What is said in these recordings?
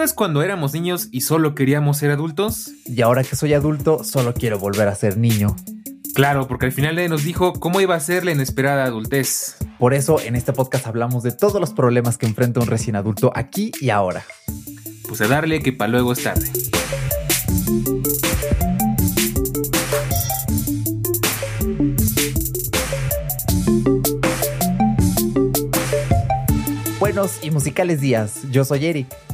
acuerdas cuando éramos niños y solo queríamos ser adultos? Y ahora que soy adulto, solo quiero volver a ser niño. Claro, porque al final nos dijo cómo iba a ser la inesperada adultez. Por eso en este podcast hablamos de todos los problemas que enfrenta un recién adulto aquí y ahora. Pues a darle que para luego es tarde. Buenos y musicales días, yo soy Eric.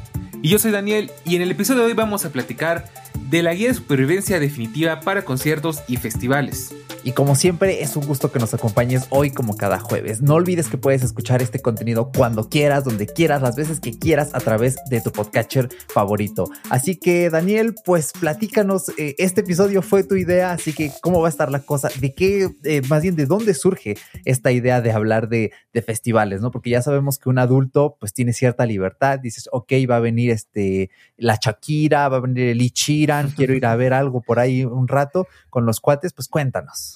Y yo soy Daniel y en el episodio de hoy vamos a platicar de la guía de supervivencia definitiva para conciertos y festivales. Y como siempre, es un gusto que nos acompañes hoy como cada jueves. No olvides que puedes escuchar este contenido cuando quieras, donde quieras, las veces que quieras a través de tu podcatcher favorito. Así que, Daniel, pues platícanos, eh, este episodio fue tu idea, así que ¿cómo va a estar la cosa? ¿De qué, eh, más bien, de dónde surge esta idea de hablar de, de, festivales, no? Porque ya sabemos que un adulto pues tiene cierta libertad, dices, ok, va a venir este, la Shakira, va a venir el Ichiran, quiero ir a ver algo por ahí un rato con los cuates, pues cuéntanos.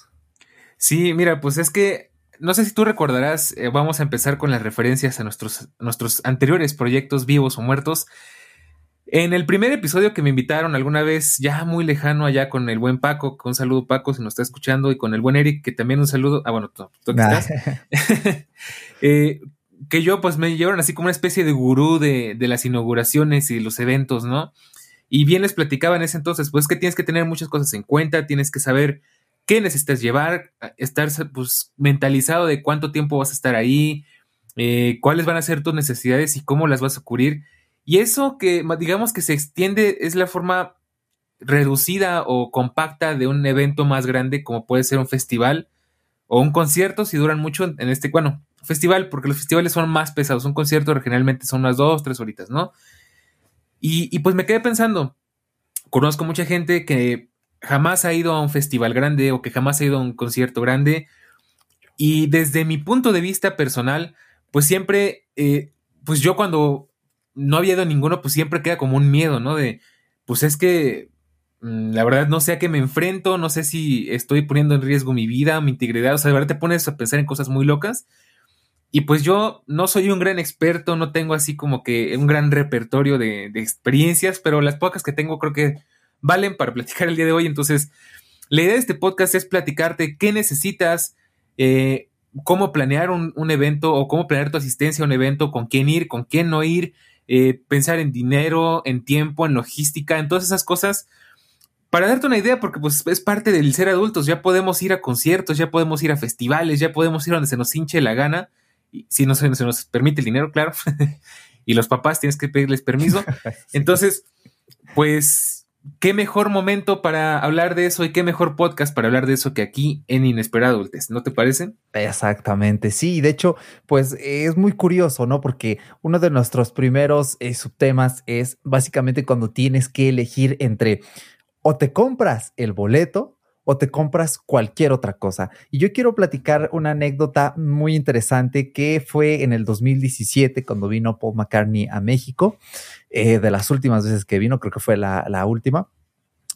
Sí, mira, pues es que no sé si tú recordarás, eh, vamos a empezar con las referencias a nuestros, nuestros anteriores proyectos vivos o muertos. En el primer episodio que me invitaron alguna vez, ya muy lejano allá con el buen Paco, con un saludo Paco si nos está escuchando, y con el buen Eric, que también un saludo, ah bueno, tú, tú estás, eh, que yo pues me llevaron así como una especie de gurú de, de las inauguraciones y los eventos, ¿no? Y bien les platicaba en ese entonces, pues que tienes que tener muchas cosas en cuenta, tienes que saber qué necesitas llevar, estar pues, mentalizado de cuánto tiempo vas a estar ahí, eh, cuáles van a ser tus necesidades y cómo las vas a cubrir. Y eso que digamos que se extiende es la forma reducida o compacta de un evento más grande como puede ser un festival o un concierto si duran mucho en este, bueno, festival porque los festivales son más pesados, un concierto generalmente son unas dos, tres horitas, ¿no? Y, y pues me quedé pensando, conozco mucha gente que jamás ha ido a un festival grande o que jamás ha ido a un concierto grande. Y desde mi punto de vista personal, pues siempre, eh, pues yo cuando no había ido a ninguno, pues siempre queda como un miedo, ¿no? De, pues es que mm, la verdad no sé a qué me enfrento, no sé si estoy poniendo en riesgo mi vida, mi integridad, o sea, de verdad te pones a pensar en cosas muy locas. Y pues yo no soy un gran experto, no tengo así como que un gran repertorio de, de experiencias, pero las pocas que tengo creo que valen para platicar el día de hoy. Entonces, la idea de este podcast es platicarte qué necesitas, eh, cómo planear un, evento o cómo planear tu asistencia a un evento, con quién ir, con quién no ir, eh, pensar en dinero, en tiempo, en logística, en todas esas cosas. Para darte una idea, porque pues es parte del ser adultos, ya podemos ir a conciertos, ya podemos ir a festivales, ya podemos ir donde se nos hinche la gana, y, si no se, se nos permite el dinero, claro, y los papás tienes que pedirles permiso. Entonces, pues qué mejor momento para hablar de eso y qué mejor podcast para hablar de eso que aquí en Inesperado Adultes, ¿no te parece? Exactamente, sí, de hecho, pues es muy curioso, ¿no? Porque uno de nuestros primeros eh, subtemas es básicamente cuando tienes que elegir entre o te compras el boleto o te compras cualquier otra cosa. Y yo quiero platicar una anécdota muy interesante que fue en el 2017 cuando vino Paul McCartney a México, eh, de las últimas veces que vino, creo que fue la, la última.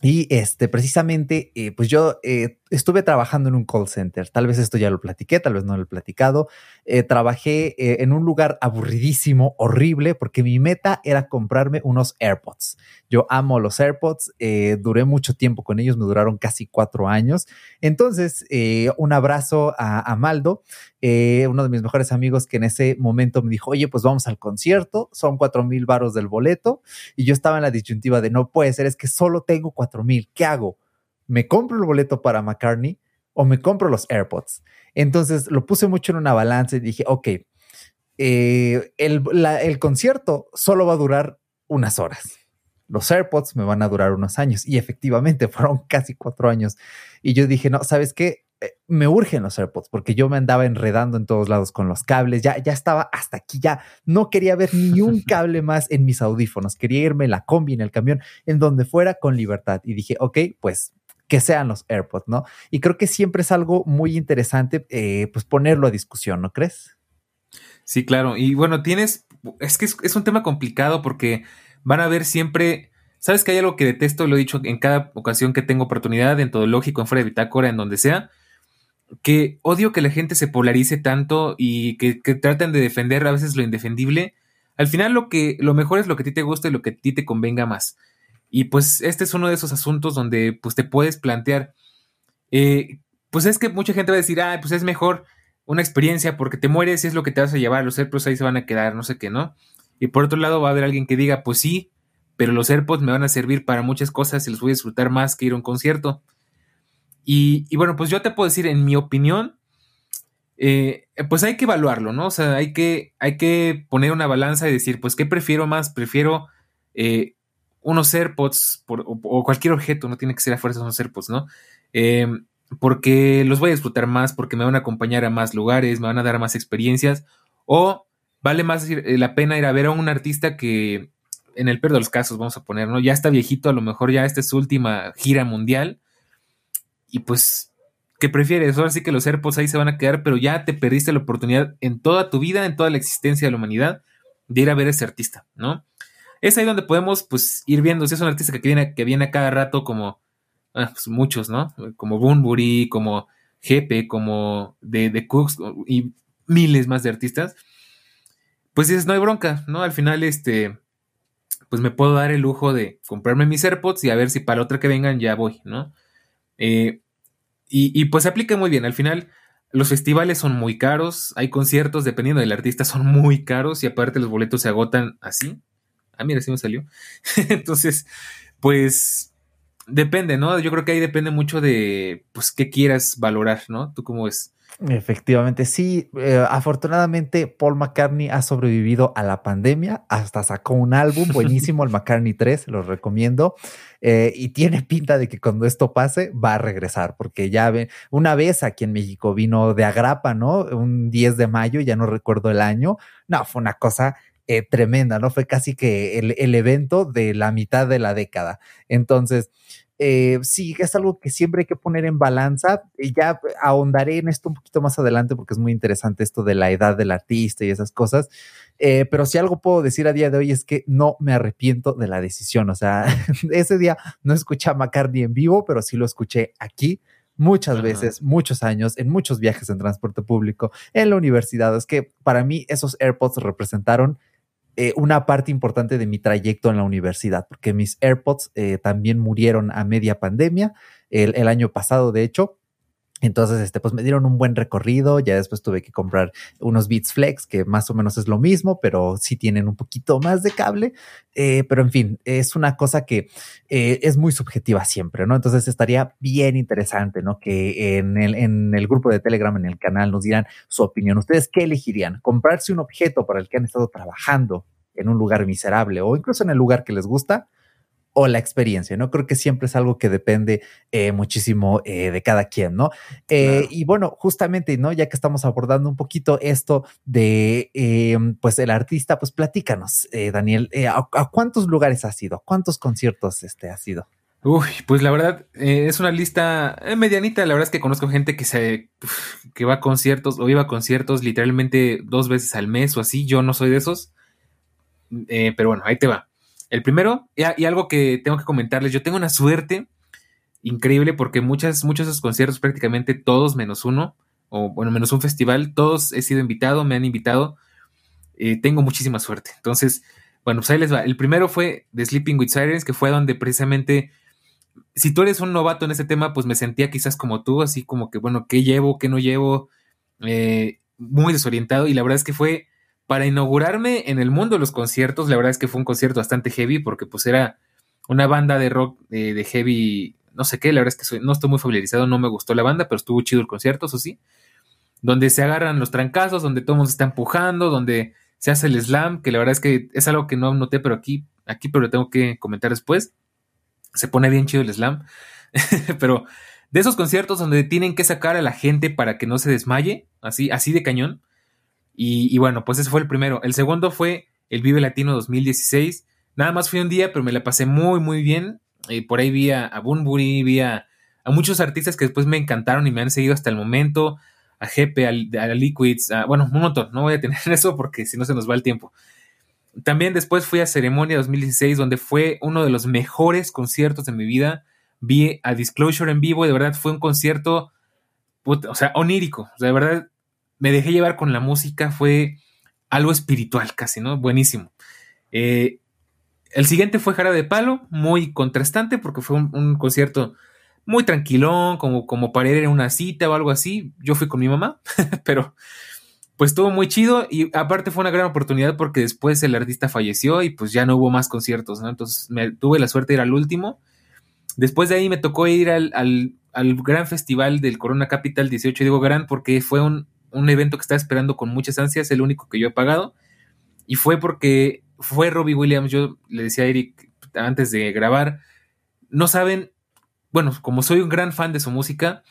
Y este, precisamente, eh, pues yo eh, estuve trabajando en un call center. Tal vez esto ya lo platiqué, tal vez no lo he platicado. Eh, trabajé eh, en un lugar aburridísimo, horrible, porque mi meta era comprarme unos AirPods. Yo amo los AirPods, eh, duré mucho tiempo con ellos, me duraron casi cuatro años. Entonces, un abrazo a, a Maldo, uno de mis mejores amigos que en ese momento me dijo, oye, pues vamos al concierto, son cuatro mil varos del boleto. Y yo estaba en la disyuntiva de no puede ser, es que solo tengo cuatro mil, ¿qué hago? ¿Me compro el boleto para McCartney o me compro los AirPods? Entonces lo puse mucho en una balanza y dije, ok, eh, el, concierto solo va a durar unas horas. Los AirPods me van a durar unos años y efectivamente fueron casi cuatro años. Y yo dije, no, ¿sabes qué? Eh, me urgen los AirPods porque yo me andaba enredando en todos lados con los cables, ya, ya estaba hasta aquí, ya no quería ver ni un cable más en mis audífonos, quería irme en la combi, en el camión, en donde fuera con libertad. Y dije, ok, pues que sean los AirPods, ¿no? Y creo que siempre es algo muy interesante, eh, pues ponerlo a discusión, ¿no crees? Sí, claro. Y bueno, tienes, es que es, un tema complicado porque van a ver siempre, sabes que hay algo que detesto, lo he dicho en cada ocasión que tengo oportunidad, en todo lógico, en fuera de bitácora, en donde sea, que odio que la gente se polarice tanto y que, traten de defender a veces lo indefendible Al final lo que lo mejor es lo que a ti te gusta y lo que a ti te convenga más. Y pues este es uno de esos asuntos donde pues te puedes plantear, eh, pues es que mucha gente va a decir, ah, pues es mejor una experiencia porque te mueres y es lo que te vas a llevar, los AirPods ahí se van a quedar, no sé qué, ¿no? Y por otro lado va a haber alguien que diga, pues sí, pero los AirPods me van a servir para muchas cosas y los voy a disfrutar más que ir a un concierto. Y, bueno, pues yo te puedo decir, en mi opinión, eh, pues hay que evaluarlo, ¿no? O sea, hay que, hay que poner una balanza y decir, pues, ¿qué prefiero más? Prefiero eh, unos AirPods o, cualquier objeto, no tiene que ser a fuerza unos AirPods, ¿no? Em, porque los voy a disfrutar más, porque me van a acompañar a más lugares, me van a dar más experiencias, o vale más eh, la pena ir a ver a un artista que, en el peor de los casos, vamos a poner, ¿no? Ya está viejito, a lo mejor ya esta es su última gira mundial, y pues, ¿qué prefieres? Ahora sí que los AirPods ahí se van a quedar, pero ya te perdiste la oportunidad en toda tu vida, en toda la existencia de la humanidad, de ir a ver a ese artista, ¿no? Es ahí donde podemos, pues, ir viendo si es un artista que viene, que viene a cada rato como Ah, pues muchos, ¿no? Como Bunbury, como Jepe, como de, Cooks y miles más de artistas. Pues dices, no hay bronca, ¿no? Al final, este, pues me puedo dar el lujo de comprarme mis AirPods y a ver si para la otra que vengan ya voy, ¿no? Eh, y, y, pues se aplica muy bien. Al final, los festivales son muy caros, hay conciertos, dependiendo del artista, son muy caros y aparte los boletos se agotan así. Ah, mira, sí me salió. Entonces, pues Depende, ¿no? Yo creo que ahí depende mucho de, pues, qué quieras valorar, ¿no? ¿Tú cómo ves? Efectivamente, sí. Eh, afortunadamente, Paul McCartney ha sobrevivido a la pandemia. Hasta sacó un álbum buenísimo, el McCartney 3, lo recomiendo. Eh, y tiene pinta de que cuando esto pase va a regresar, porque ya ven, una vez aquí en México vino de Agrapa, ¿no? Un 10 de mayo, ya no recuerdo el año. No, fue una cosa eh, tremenda, ¿no? Fue casi que el, el, evento de la mitad de la década. Entonces, eh, sí, es algo que siempre hay que poner en balanza. Y ya ahondaré en esto un poquito más adelante porque es muy interesante esto de la edad del artista y esas cosas. Eh, pero si algo puedo decir a día de hoy es que no me arrepiento de la decisión. O sea, ese día no escuché a McCartney en vivo, pero sí lo escuché aquí muchas veces, muchos años, en muchos viajes en transporte público, en la universidad. Es que para mí esos AirPods representaron eh, una parte importante de mi trayecto en la universidad, porque mis AirPods eh, también murieron a media pandemia, el, el, año pasado, de hecho. Entonces, este, pues me dieron un buen recorrido. Ya después tuve que comprar unos Beats Flex, que más o menos es lo mismo, pero sí tienen un poquito más de cable. Eh, pero en fin, es una cosa que eh, es muy subjetiva siempre, ¿no? Entonces estaría bien interesante, ¿no? Que en el, en el grupo de Telegram, en el canal, nos dieran su opinión. ¿Ustedes qué elegirían? ¿Comprarse un objeto para el que han estado trabajando en un lugar miserable o incluso en el lugar que les gusta? O la experiencia, ¿no? Creo que siempre es algo que depende eh, muchísimo eh, de cada quien, ¿no? Eh, claro. Y bueno, justamente, ¿no? Ya que estamos abordando un poquito esto de, pues, el artista, pues platícanos, Daniel, ¿a, ¿a, cuántos lugares has ido? ¿A cuántos conciertos este, has ido? Uy, pues la verdad, es una lista medianita, la verdad es que conozco gente que se, que va a conciertos o iba a conciertos literalmente dos veces al mes o así, yo no soy de esos, pero bueno, ahí te va. El primero, y, algo que tengo que comentarles, yo tengo una suerte increíble porque muchas, muchos de esos conciertos, prácticamente todos menos uno, o bueno, menos un festival, todos he sido invitado, me han invitado, eh, tengo muchísima suerte. Entonces, bueno, pues ahí les va. El primero fue The Sleeping with Sirens, que fue donde precisamente, si tú eres un novato en ese tema, pues me sentía quizás como tú, así como que, bueno, ¿qué llevo, qué no llevo? Eh, muy desorientado y la verdad es que fue para inaugurarme en el mundo de los conciertos, la verdad es que fue un concierto bastante heavy porque pues era una banda de rock de, de heavy, no sé qué, la verdad es que soy, no estoy muy familiarizado, no me gustó la banda, pero estuvo chido el concierto, eso sí, donde se agarran los trancazos, donde todo el mundo está empujando, donde se hace el slam, que la verdad es que es algo que no noté, pero aquí, aquí, pero lo tengo que comentar después. Se pone bien chido el slam, pero de esos conciertos donde tienen que sacar a la gente para que no se desmaye, así, así de cañón y, bueno, pues ese fue el primero. El segundo fue el Vive Latino 2016. Nada más fui un día, pero me la pasé muy, muy bien. Eh, por ahí vi a, a Bunbury, vi a, a, muchos artistas que después me encantaron y me han seguido hasta el momento. A Jepe, a, a Liquids, bueno, un montón. No voy a tener eso porque si no se nos va el tiempo. También después fui a Ceremonia 2016, donde fue uno de los mejores conciertos de mi vida. Vi a Disclosure en vivo y de verdad fue un concierto, o sea, onírico. O sea, de verdad me dejé llevar con la música, fue algo espiritual casi, ¿no? Buenísimo. Eh, el siguiente fue Jara de Palo, muy contrastante porque fue un, concierto muy tranquilón, como, como para ir en una cita o algo así. Yo fui con mi mamá, pero pues estuvo muy chido y aparte fue una gran oportunidad porque después el artista falleció y pues ya no hubo más conciertos, ¿no? Entonces me, tuve la suerte de ir al último. Después de ahí me tocó ir al, al, gran festival del Corona Capital 18, digo gran porque fue un, un evento que estaba esperando con muchas ansias, el único que yo he pagado. Y fue porque fue Robbie Williams, yo le decía a Eric antes de grabar, no saben, bueno, como soy un gran fan de su música,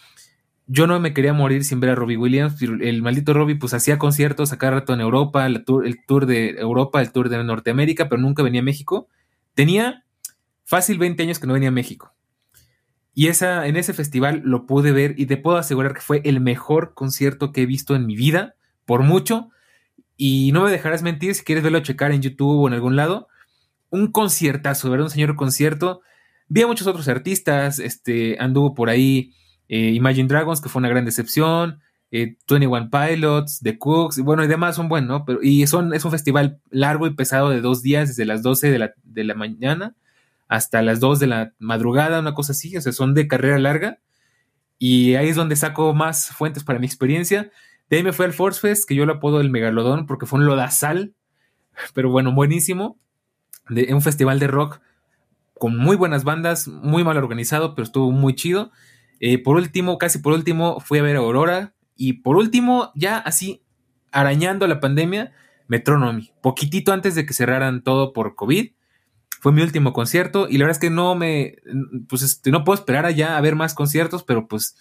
yo no me quería morir sin ver a Robbie Williams. El maldito Robbie pues hacía conciertos a cada rato en Europa, el tour, el tour de Europa, el tour de Norteamérica, pero nunca venía a México. Tenía fácil 20 años que no venía a México. Y esa, en ese festival lo pude ver y te puedo asegurar que fue el mejor concierto que he visto en mi vida, por mucho. Y no me dejarás mentir si quieres verlo checar en YouTube o en algún lado. Un conciertazo, ¿verdad? Un señor concierto. Vi a muchos otros artistas, este, anduvo por ahí eh, Imagine Dragons, que fue una gran decepción, eh, 21 Pilots, The Cooks, y bueno, y demás son buenos, ¿no? Pero, y son, es un festival largo y pesado de dos días, desde las 12 de la, de la mañana hasta las 2 de la madrugada, una cosa así, o sea, son de carrera larga. Y ahí es donde saco más fuentes para mi experiencia. De ahí me fui al Force Fest, que yo lo apodo el Megalodón, porque fue un lodazal, pero bueno, buenísimo. De, un festival de rock con muy buenas bandas, muy mal organizado, pero estuvo muy chido. Eh, por último, casi por último, fui a ver a Aurora. Y por último, ya así, arañando la pandemia, Metronomy. Poquitito antes de que cerraran todo por COVID. Fue mi último concierto y la verdad es que no me, pues este, no puedo esperar allá a ver más conciertos, pero pues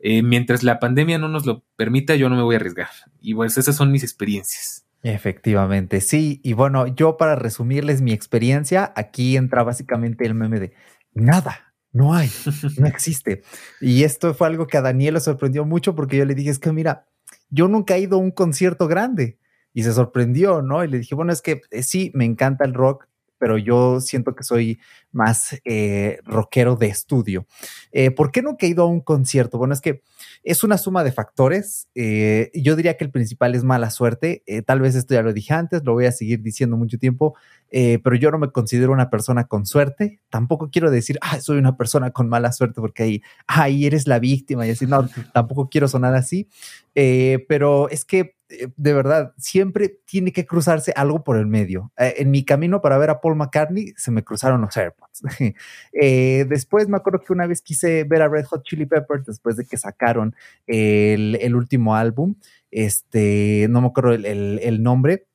eh, mientras la pandemia no nos lo permita, yo no me voy a arriesgar. Y pues esas son mis experiencias. Efectivamente, sí. Y bueno, yo para resumirles mi experiencia, aquí entra básicamente el meme de nada, no hay, no existe. Y esto fue algo que a Daniel le sorprendió mucho porque yo le dije, es que mira, yo nunca he ido a un concierto grande. Y se sorprendió, ¿no? Y le dije, bueno, es que eh, sí, me encanta el rock, pero yo siento que soy más eh, rockero de estudio. Eh, ¿Por qué no he ido a un concierto? Bueno, es que es una suma de factores. Eh, yo diría que el principal es mala suerte. tal vez esto ya lo dije antes, lo voy a seguir diciendo mucho tiempo, pero yo no me considero una persona con suerte. Tampoco quiero decir, soy una persona con mala suerte porque ahí, ahí eres la víctima y así. No, tampoco quiero sonar así. pero es que de verdad, siempre tiene que cruzarse algo por el medio. Eh, en mi camino para ver a Paul McCartney se me cruzaron los AirPods. Eh, después me acuerdo que una vez quise ver a Red Hot Chili Peppers después de que sacaron el, último álbum. Este, no me acuerdo el, nombre,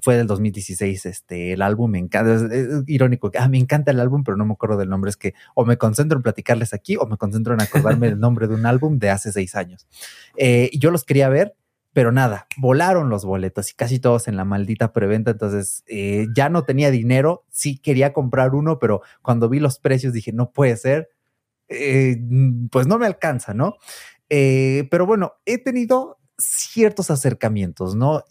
fue del 2016, este, el álbum me encanta, es, irónico, ah, me encanta el álbum, pero no me acuerdo del nombre, es que o me concentro en platicarles aquí o me concentro en acordarme del nombre de un álbum de hace seis años. y yo los quería ver, pero nada, volaron los boletos y casi todos en la maldita preventa. Entonces eh, ya no tenía dinero. Sí quería comprar uno, pero cuando vi los precios dije, no puede ser. Eh, pues no me alcanza, ¿no? Eh, pero bueno, he tenido ciertos acercamientos, ¿no?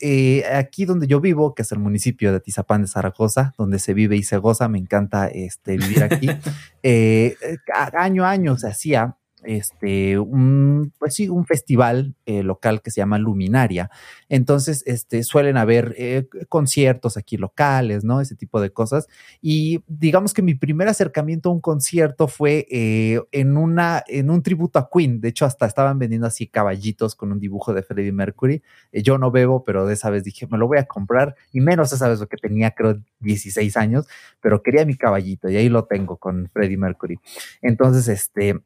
aquí donde yo vivo, que es el municipio de Tizapán de Zaragoza, donde se vive y se goza, me encanta este, vivir aquí. año a año se hacía este, un, pues sí, un festival eh, local que se llama Luminaria. Entonces, este, suelen haber eh, conciertos aquí locales, ¿no? Ese tipo de cosas. Y digamos que mi primer acercamiento a un concierto fue eh, en, una, en un tributo a Queen. De hecho, hasta estaban vendiendo así caballitos con un dibujo de Freddie Mercury. yo no bebo, pero de esa vez dije, me lo voy a comprar. Y menos esa vez lo que tenía, creo, 16 años, pero quería mi caballito y ahí lo tengo con Freddie Mercury. Entonces, este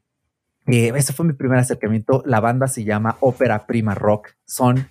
eh, ese fue mi primer acercamiento. La banda se llama Ópera Prima Rock. Son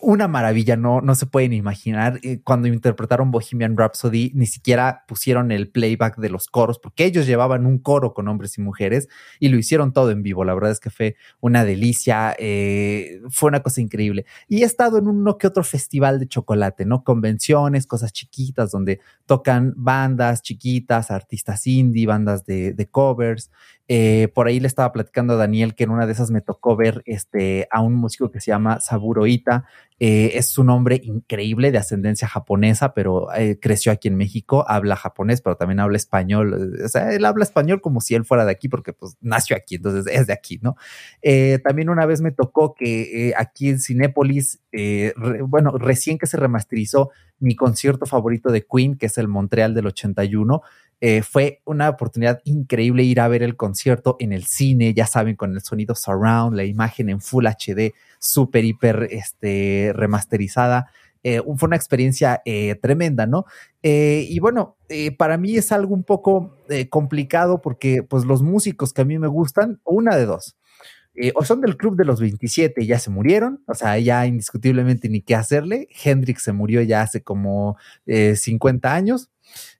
una maravilla, no, no se pueden imaginar. Eh, cuando interpretaron Bohemian Rhapsody, ni siquiera pusieron el playback de los coros, porque ellos llevaban un coro con hombres y mujeres y lo hicieron todo en vivo. La verdad es que fue una delicia, eh, fue una cosa increíble. Y he estado en uno que otro festival de chocolate, ¿no? Convenciones, cosas chiquitas, donde tocan bandas chiquitas, artistas indie, bandas de, de covers. Eh, por ahí le estaba platicando a Daniel que en una de esas me tocó ver este, a un músico que se llama Saburo Ita. Eh, es un hombre increíble de ascendencia japonesa, pero eh, creció aquí en México, habla japonés, pero también habla español. O sea, él habla español como si él fuera de aquí, porque pues nació aquí, entonces es de aquí, ¿no? también una vez me tocó que aquí en Cinépolis, bueno, recién que se remasterizó mi concierto favorito de Queen, que es el Montreal del 81, eh, fue una oportunidad increíble ir a ver el concierto en el cine, ya saben, con el sonido surround, la imagen en Full HD, súper, hiper este, remasterizada. Eh, fue una experiencia eh, tremenda, ¿no? y bueno, para mí es algo un poco complicado porque pues los músicos que a mí me gustan, una de dos, o son del club de los 27 y ya se murieron, o sea, ya indiscutiblemente ni qué hacerle. Hendrix se murió ya hace como 50 años,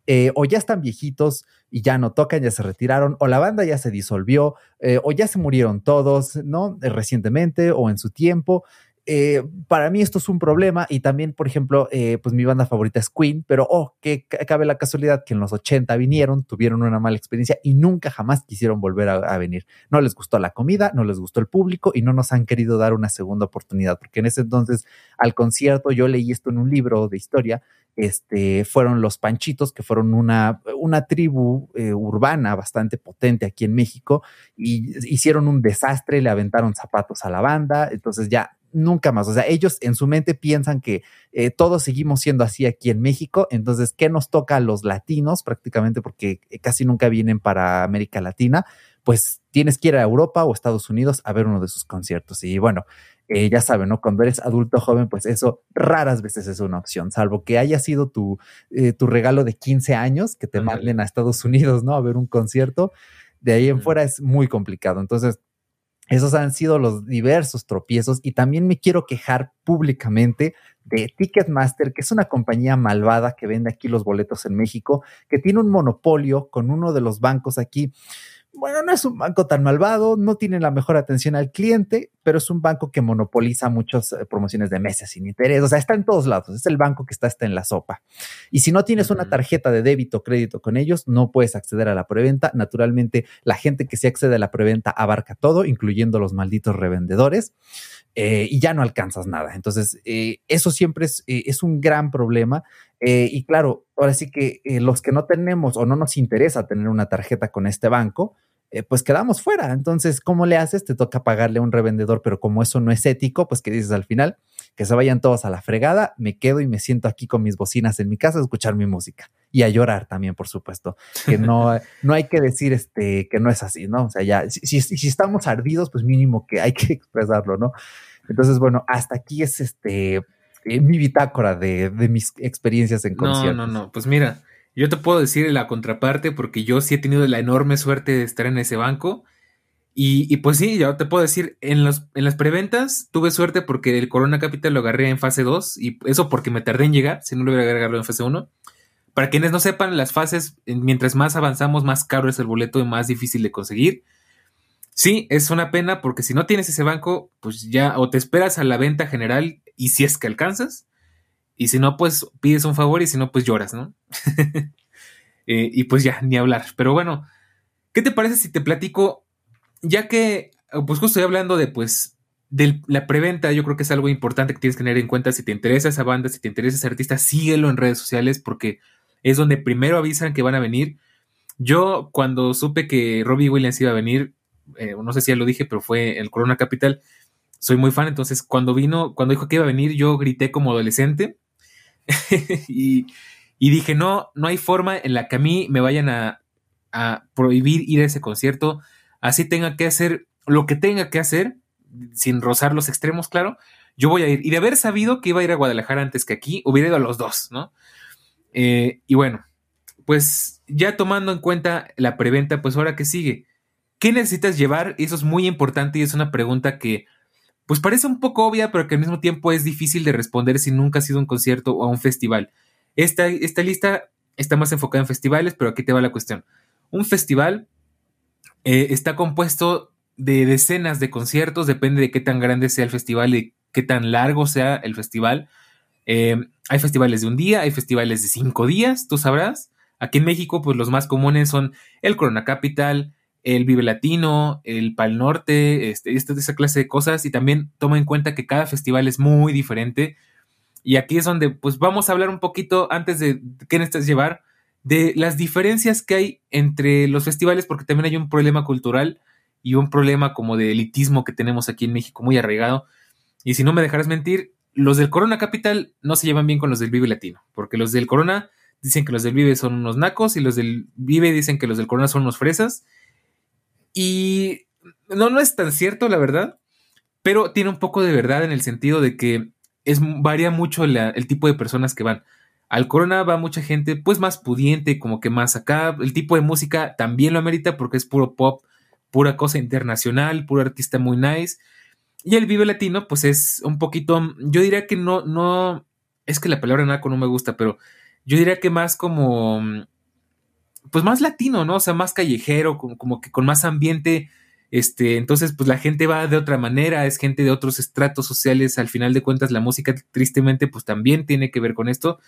eh, o ya están viejitos y ya no tocan, ya se retiraron, o la banda ya se disolvió, eh, o ya se murieron todos, ¿no? Eh, recientemente o en su tiempo. Eh, para mí esto es un problema y también, por ejemplo, eh, pues mi banda favorita es Queen, pero oh, que cabe la casualidad que en los 80 vinieron, tuvieron una mala experiencia y nunca jamás quisieron volver a, venir. No les gustó la comida, no les gustó el público y no nos han querido dar una segunda oportunidad, porque en ese entonces al concierto yo leí esto en un libro de historia, este, fueron los Panchitos, que fueron una, una tribu eh, urbana bastante potente aquí en México y hicieron un desastre, le aventaron zapatos a la banda, entonces ya nunca más. O sea, ellos en su mente piensan que eh, todos seguimos siendo así aquí en México. Entonces, ¿qué nos toca a los latinos prácticamente? Porque eh, casi nunca vienen para América Latina. Pues tienes que ir a Europa o Estados Unidos a ver uno de sus conciertos. Y bueno, eh, ya saben, ¿no? Cuando eres adulto joven, pues eso raras veces es una opción, salvo que haya sido tu, tu regalo de 15 años, que te manden a Estados Unidos, ¿no? A ver un concierto. De ahí en fuera es muy complicado. Entonces, esos han sido los diversos tropiezos y también me quiero quejar públicamente de Ticketmaster, que es una compañía malvada que vende aquí los boletos en México, que tiene un monopolio con uno de los bancos aquí bueno, no es un banco tan malvado, no tiene la mejor atención al cliente, pero es un banco que monopoliza muchas eh, promociones de meses sin interés. O sea, está en todos lados. Es el banco que está hasta en la sopa. Y si no tienes una tarjeta de débito o crédito con ellos, no puedes acceder a la preventa. Naturalmente, la gente que se accede a la preventa abarca todo, incluyendo los malditos revendedores. Eh, y ya no alcanzas nada. Entonces, eh, eso siempre es, es, un gran problema. y claro, ahora sí que los que no tenemos o no nos interesa tener una tarjeta con este banco, eh, pues quedamos fuera. Entonces, ¿cómo le haces? Te toca pagarle a un revendedor, pero como eso no es ético, pues ¿qué dices al final? Que se vayan todos a la fregada, me quedo y me siento aquí con mis bocinas en mi casa a escuchar mi música y a llorar también, por supuesto. Que no, no hay que decir este, que no es así, ¿no? O sea, ya, si, si, estamos ardidos, pues mínimo que hay que expresarlo, ¿no? Entonces, bueno, hasta aquí es este eh, mi bitácora de, de mis experiencias en conciertos. No, no, no, pues mira, yo te puedo decir la contraparte porque yo sí he tenido la enorme suerte de estar en ese banco. Y, pues sí, yo te puedo decir, en, los, en las preventas tuve suerte porque el Corona Capital lo agarré en fase 2 y eso porque me tardé en llegar, si no lo hubiera agarrado en fase 1. Para quienes no sepan, las fases, mientras más avanzamos, más caro es el boleto y más difícil de conseguir. Sí, es una pena porque si no tienes ese banco, pues ya o te esperas a la venta general y si es que alcanzas, y si no, pues pides un favor y si no, pues lloras, ¿no? Eh, y pues ya, ni hablar. Pero bueno, ¿qué te parece si te platico? Ya que, pues justo estoy hablando de, pues, de la preventa, yo creo que es algo importante que tienes que tener en cuenta. Si te interesa esa banda, si te interesa ese artista, síguelo en redes sociales porque es donde primero avisan que van a venir. Yo, cuando supe que Robbie Williams iba a venir, eh, no sé si ya lo dije, pero fue el Corona Capital, soy muy fan. Entonces, cuando vino, cuando dijo que iba a venir, yo grité como adolescente y, dije, no, no hay forma en la que a mí me vayan a, prohibir ir a ese concierto, así tenga que hacer lo que tenga que hacer, sin rozar los extremos, claro, yo voy a ir. Y de haber sabido que iba a ir a Guadalajara antes que aquí, hubiera ido a los dos, ¿no? Eh, y bueno, pues ya tomando en cuenta la preventa, pues ahora que sigue, ¿qué necesitas llevar? Eso es muy importante y es una pregunta que pues parece un poco obvia, pero que al mismo tiempo es difícil de responder si nunca has ido a un concierto o a un festival. Esta, esta lista está más enfocada en festivales, pero aquí te va la cuestión. Un festival eh, está compuesto de decenas de conciertos, depende de qué tan grande sea el festival y qué tan largo sea el festival. Eh, hay festivales de un día, hay festivales de cinco días, tú sabrás. Aquí en México, pues los más comunes son el Corona Capital, el Vive Latino, el Pal Norte, este, esa clase de cosas y también toma en cuenta que cada festival es muy diferente. Y aquí es donde pues vamos a hablar un poquito antes de qué necesitas llevar de las diferencias que hay entre los festivales porque también hay un problema cultural y un problema como de elitismo que tenemos aquí en México muy arraigado. Y si no me dejarás mentir, los del Corona Capital no se llevan bien con los del Vive Latino, porque los del Corona dicen que los del Vive son unos nacos y los del Vive dicen que los del Corona son unos fresas. Y no, no es tan cierto, la verdad, pero tiene un poco de verdad en el sentido de que es, varía mucho el tipo de personas que van. Al Corona va mucha gente, pues más pudiente, como que más acá. El tipo de música también lo amerita porque es puro pop, pura cosa internacional, puro artista muy nice. Y el Vive Latino, pues es un poquito, yo diría que no, no, es que la palabra naco no me gusta, pero yo diría que más como, pues más latino, ¿no? O sea, más callejero, como, como que con más ambiente. Este, entonces, pues la gente va de otra manera, es gente de otros estratos sociales. Al final de cuentas, la música, tristemente, pues también tiene que ver con esto.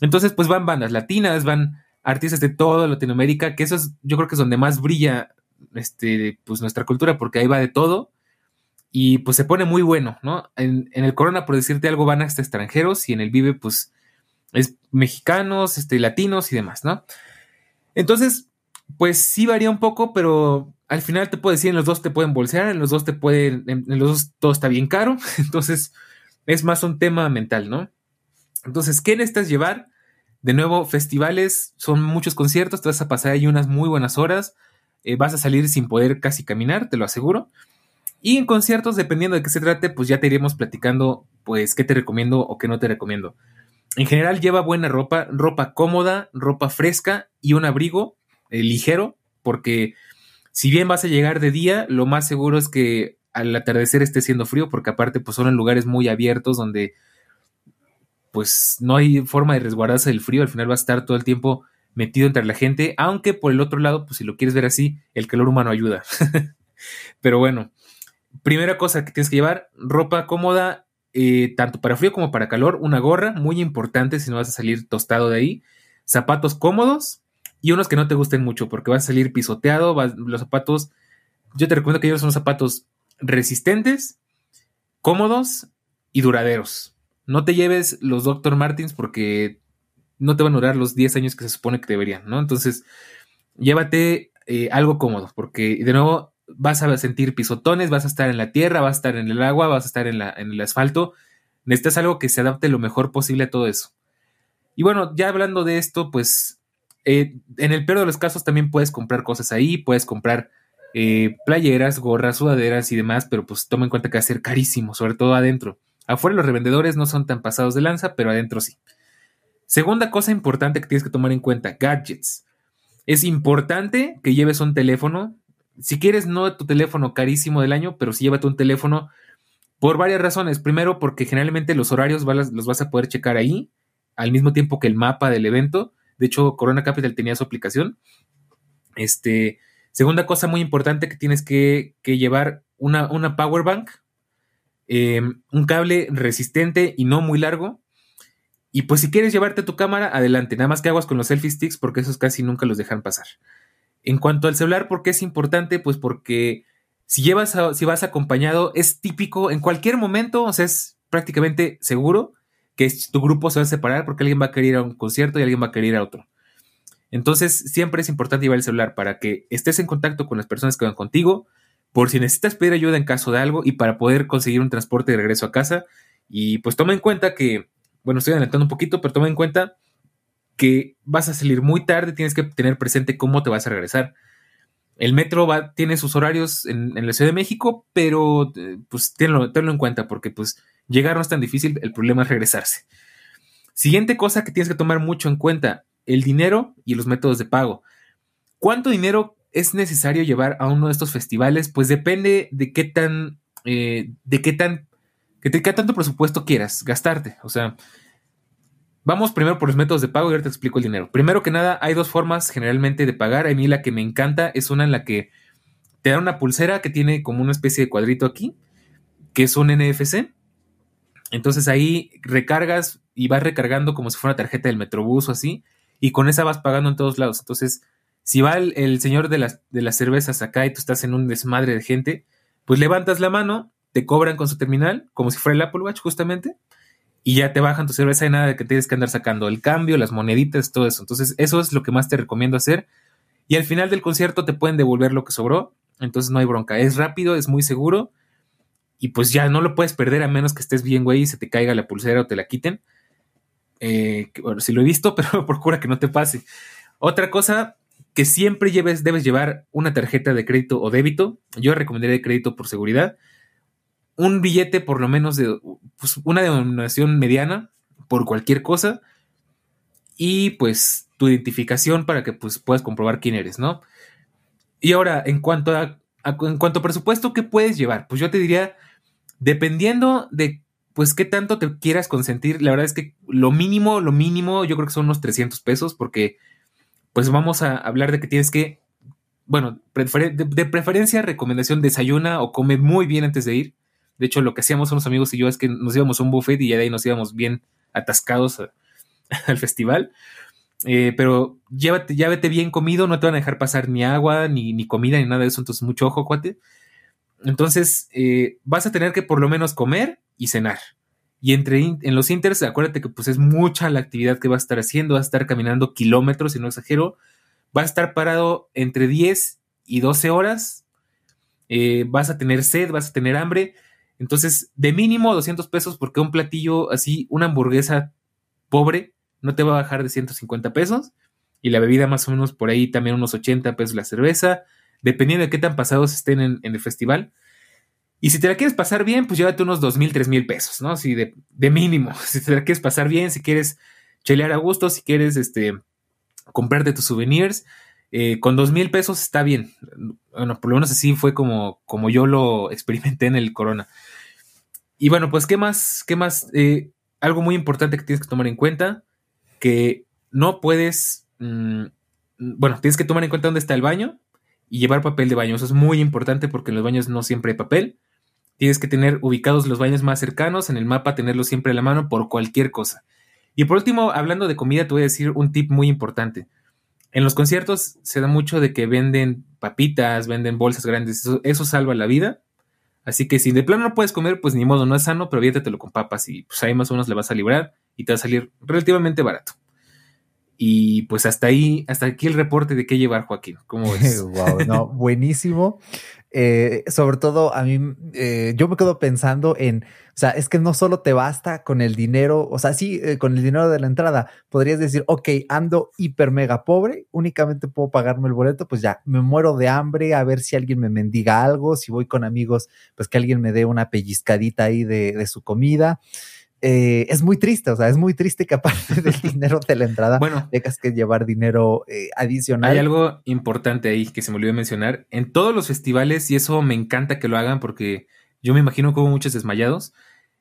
Entonces, pues van bandas latinas, van artistas de toda Latinoamérica, que eso es, yo creo que es donde más brilla este, pues nuestra cultura, porque ahí va de todo y pues se pone muy bueno, ¿no? En, el Corona, por decirte algo, van hasta extranjeros y en el Vive, pues es mexicanos, este, latinos y demás, ¿no? Entonces, pues sí varía un poco, pero al final te puedo decir, en los dos te pueden bolsear, en los dos te pueden, en, los dos todo está bien caro, entonces es más un tema mental, ¿no? Entonces, ¿qué necesitas llevar? De nuevo, festivales, son muchos conciertos, te vas a pasar ahí unas muy buenas horas, eh, vas a salir sin poder casi caminar, te lo aseguro. Y en conciertos, dependiendo de qué se trate, pues ya te iremos platicando, pues, qué te recomiendo o qué no te recomiendo. En general, lleva buena ropa, ropa cómoda, ropa fresca y un abrigo eh, ligero, porque si bien vas a llegar de día, lo más seguro es que al atardecer esté siendo frío, porque aparte, pues son en lugares muy abiertos donde pues no hay forma de resguardarse del frío, al final va a estar todo el tiempo metido entre la gente, aunque por el otro lado, pues si lo quieres ver así, el calor humano ayuda. Pero bueno, primera cosa que tienes que llevar, ropa cómoda, eh, tanto para frío como para calor, una gorra, muy importante si no vas a salir tostado de ahí, zapatos cómodos y unos que no te gusten mucho porque vas a salir pisoteado, los zapatos, yo te recomiendo que lleves unos zapatos resistentes, cómodos y duraderos. No te lleves los Dr. Martins porque no te van a durar los 10 años que se supone que deberían, ¿no? Entonces, llévate eh, algo cómodo, porque de nuevo vas a sentir pisotones, vas a estar en la tierra, vas a estar en el agua, vas a estar en, el asfalto. Necesitas algo que se adapte lo mejor posible a todo eso. Y bueno, ya hablando de esto, pues eh, en el peor de los casos también puedes comprar cosas ahí, puedes comprar eh, playeras, gorras, sudaderas y demás, pero pues toma en cuenta que va a ser carísimo, sobre todo adentro. Afuera los revendedores no son tan pasados de lanza, pero adentro sí. Segunda cosa importante que tienes que tomar en cuenta, gadgets. Es importante que lleves un teléfono. Si quieres, no tu teléfono carísimo del año, pero sí llévate un teléfono por varias razones. Primero, porque generalmente los horarios los vas a poder checar ahí, al mismo tiempo que el mapa del evento. De hecho, Corona Capital tenía su aplicación. Este, segunda cosa muy importante que tienes que, llevar una, una power bank, eh, un cable resistente y no muy largo. Y pues si quieres llevarte tu cámara, adelante. Nada más que aguas con los selfie sticks porque esos casi nunca los dejan pasar. En cuanto al celular, ¿por qué es importante? Pues porque si llevas si vas acompañado, es típico en cualquier momento, o sea, es prácticamente seguro que tu grupo se va a separar porque alguien va a querer ir a un concierto y alguien va a querer ir a otro. Entonces, siempre es importante llevar el celular para que estés en contacto con las personas que van contigo, por si necesitas pedir ayuda en caso de algo y para poder conseguir un transporte de regreso a casa. Y pues toma en cuenta que, bueno, estoy adelantando un poquito, pero toma en cuenta que vas a salir muy tarde, tienes que tener presente cómo te vas a regresar. El metro va, tiene sus horarios en, la Ciudad de México, pero eh, pues tenlo, tenlo en cuenta porque pues llegar no es tan difícil, el problema es regresarse. Siguiente cosa que tienes que tomar mucho en cuenta, el dinero y los métodos de pago. ¿Cuánto dinero es necesario llevar a uno de estos festivales? Pues depende de qué tan, eh, de qué tan, que te, qué tanto presupuesto quieras gastarte. O sea, vamos primero por los métodos de pago y ahora te explico el dinero. Primero que nada, hay dos formas generalmente de pagar. A mí la que me encanta es una en la que te dan una pulsera que tiene como una especie de cuadrito aquí, que es un NFC. Entonces ahí recargas y vas recargando como si fuera una tarjeta del Metrobús o así, y con esa vas pagando en todos lados. Entonces, Si va el, señor de las, de las cervezas acá y tú estás en un desmadre de gente, pues levantas la mano, te cobran con su terminal, como si fuera el Apple Watch justamente, y ya te bajan tu cerveza y nada de que tienes que andar sacando el cambio, las moneditas, todo eso. Entonces, eso es lo que más te recomiendo hacer. Y al final del concierto te pueden devolver lo que sobró, entonces no hay bronca. Es rápido, es muy seguro y pues ya no lo puedes perder a menos que estés bien, güey, y se te caiga la pulsera o te la quiten. Eh, bueno, sí lo he visto, pero procura que no te pase. Otra cosa que siempre lleves, debes llevar una tarjeta de crédito o débito. Yo recomendaría de crédito por seguridad. Un billete por lo menos de pues, una denominación mediana por cualquier cosa. Y pues tu identificación para que pues, puedas comprobar quién eres, ¿no? Y ahora, en cuanto a, en cuanto a presupuesto, ¿qué puedes llevar? Pues yo te diría, dependiendo de pues qué tanto te quieras consentir, la verdad es que lo mínimo, lo mínimo, yo creo que son unos 300 pesos, porque pues vamos a hablar de que tienes que, bueno, de, preferencia, recomendación, desayuna o come muy bien antes de ir. De hecho, lo que hacíamos unos amigos y yo es que nos íbamos a un buffet y ya de ahí nos íbamos bien atascados al festival. Eh, pero llévate, ya vete bien comido, no te van a dejar pasar ni agua, ni, ni comida, ni nada de eso, entonces mucho ojo, cuate. Entonces, eh, vas a tener que por lo menos comer y cenar. Y entre en los inters, acuérdate que pues es mucha la actividad que vas a estar haciendo, vas a estar caminando kilómetros, si no exagero, vas a estar parado entre 10 y 12 horas, eh, vas a tener sed, vas a tener hambre, entonces de mínimo 200 pesos porque un platillo así, una hamburguesa pobre, no te va a bajar de 150 pesos y la bebida más o menos por ahí también unos 80 pesos la cerveza, dependiendo de qué tan pasados estén en, el festival. Y si te la quieres pasar bien, pues llévate unos dos mil, tres mil pesos, ¿no? Si de, mínimo. Si te la quieres pasar bien, si quieres chelear a gusto, si quieres este, comprarte tus souvenirs, eh, con dos mil pesos está bien. Bueno, por lo menos así fue como, como yo lo experimenté en el Corona. Y bueno, pues, ¿qué más? ¿Qué más? Eh, algo muy importante que tienes que tomar en cuenta, que no puedes, mm, bueno, tienes que tomar en cuenta dónde está el baño, y llevar papel de baño. Eso es muy importante porque en los baños no siempre hay papel. Tienes que tener ubicados los baños más cercanos, en el mapa tenerlos siempre a la mano por cualquier cosa. Y por último, hablando de comida, te voy a decir un tip muy importante. En los conciertos se da mucho de que venden papitas, venden bolsas grandes, eso, salva la vida. Así que si de plano no puedes comer, pues ni modo, no es sano, pero lo con papas y pues ahí más o menos le vas a librar y te va a salir relativamente barato. Y pues hasta ahí, hasta aquí el reporte de qué llevar, Joaquín. ¿Cómo ves? wow, no, buenísimo. Eh, sobre todo a mí, eh, yo me quedo pensando en, o sea, es que no solo te basta con el dinero, o sea, sí, eh, con el dinero de la entrada, podrías decir, ok, ando hiper mega pobre, únicamente puedo pagarme el boleto, pues ya, me muero de hambre, a ver si alguien me mendiga algo, si voy con amigos, pues que alguien me dé una pellizcadita ahí de, de su comida. Eh, es muy triste, o sea, es muy triste que aparte del dinero de la entrada bueno, tengas que llevar dinero eh, adicional. Hay algo importante ahí que se me olvidó mencionar. En todos los festivales, y eso me encanta que lo hagan porque yo me imagino que hubo muchos desmayados,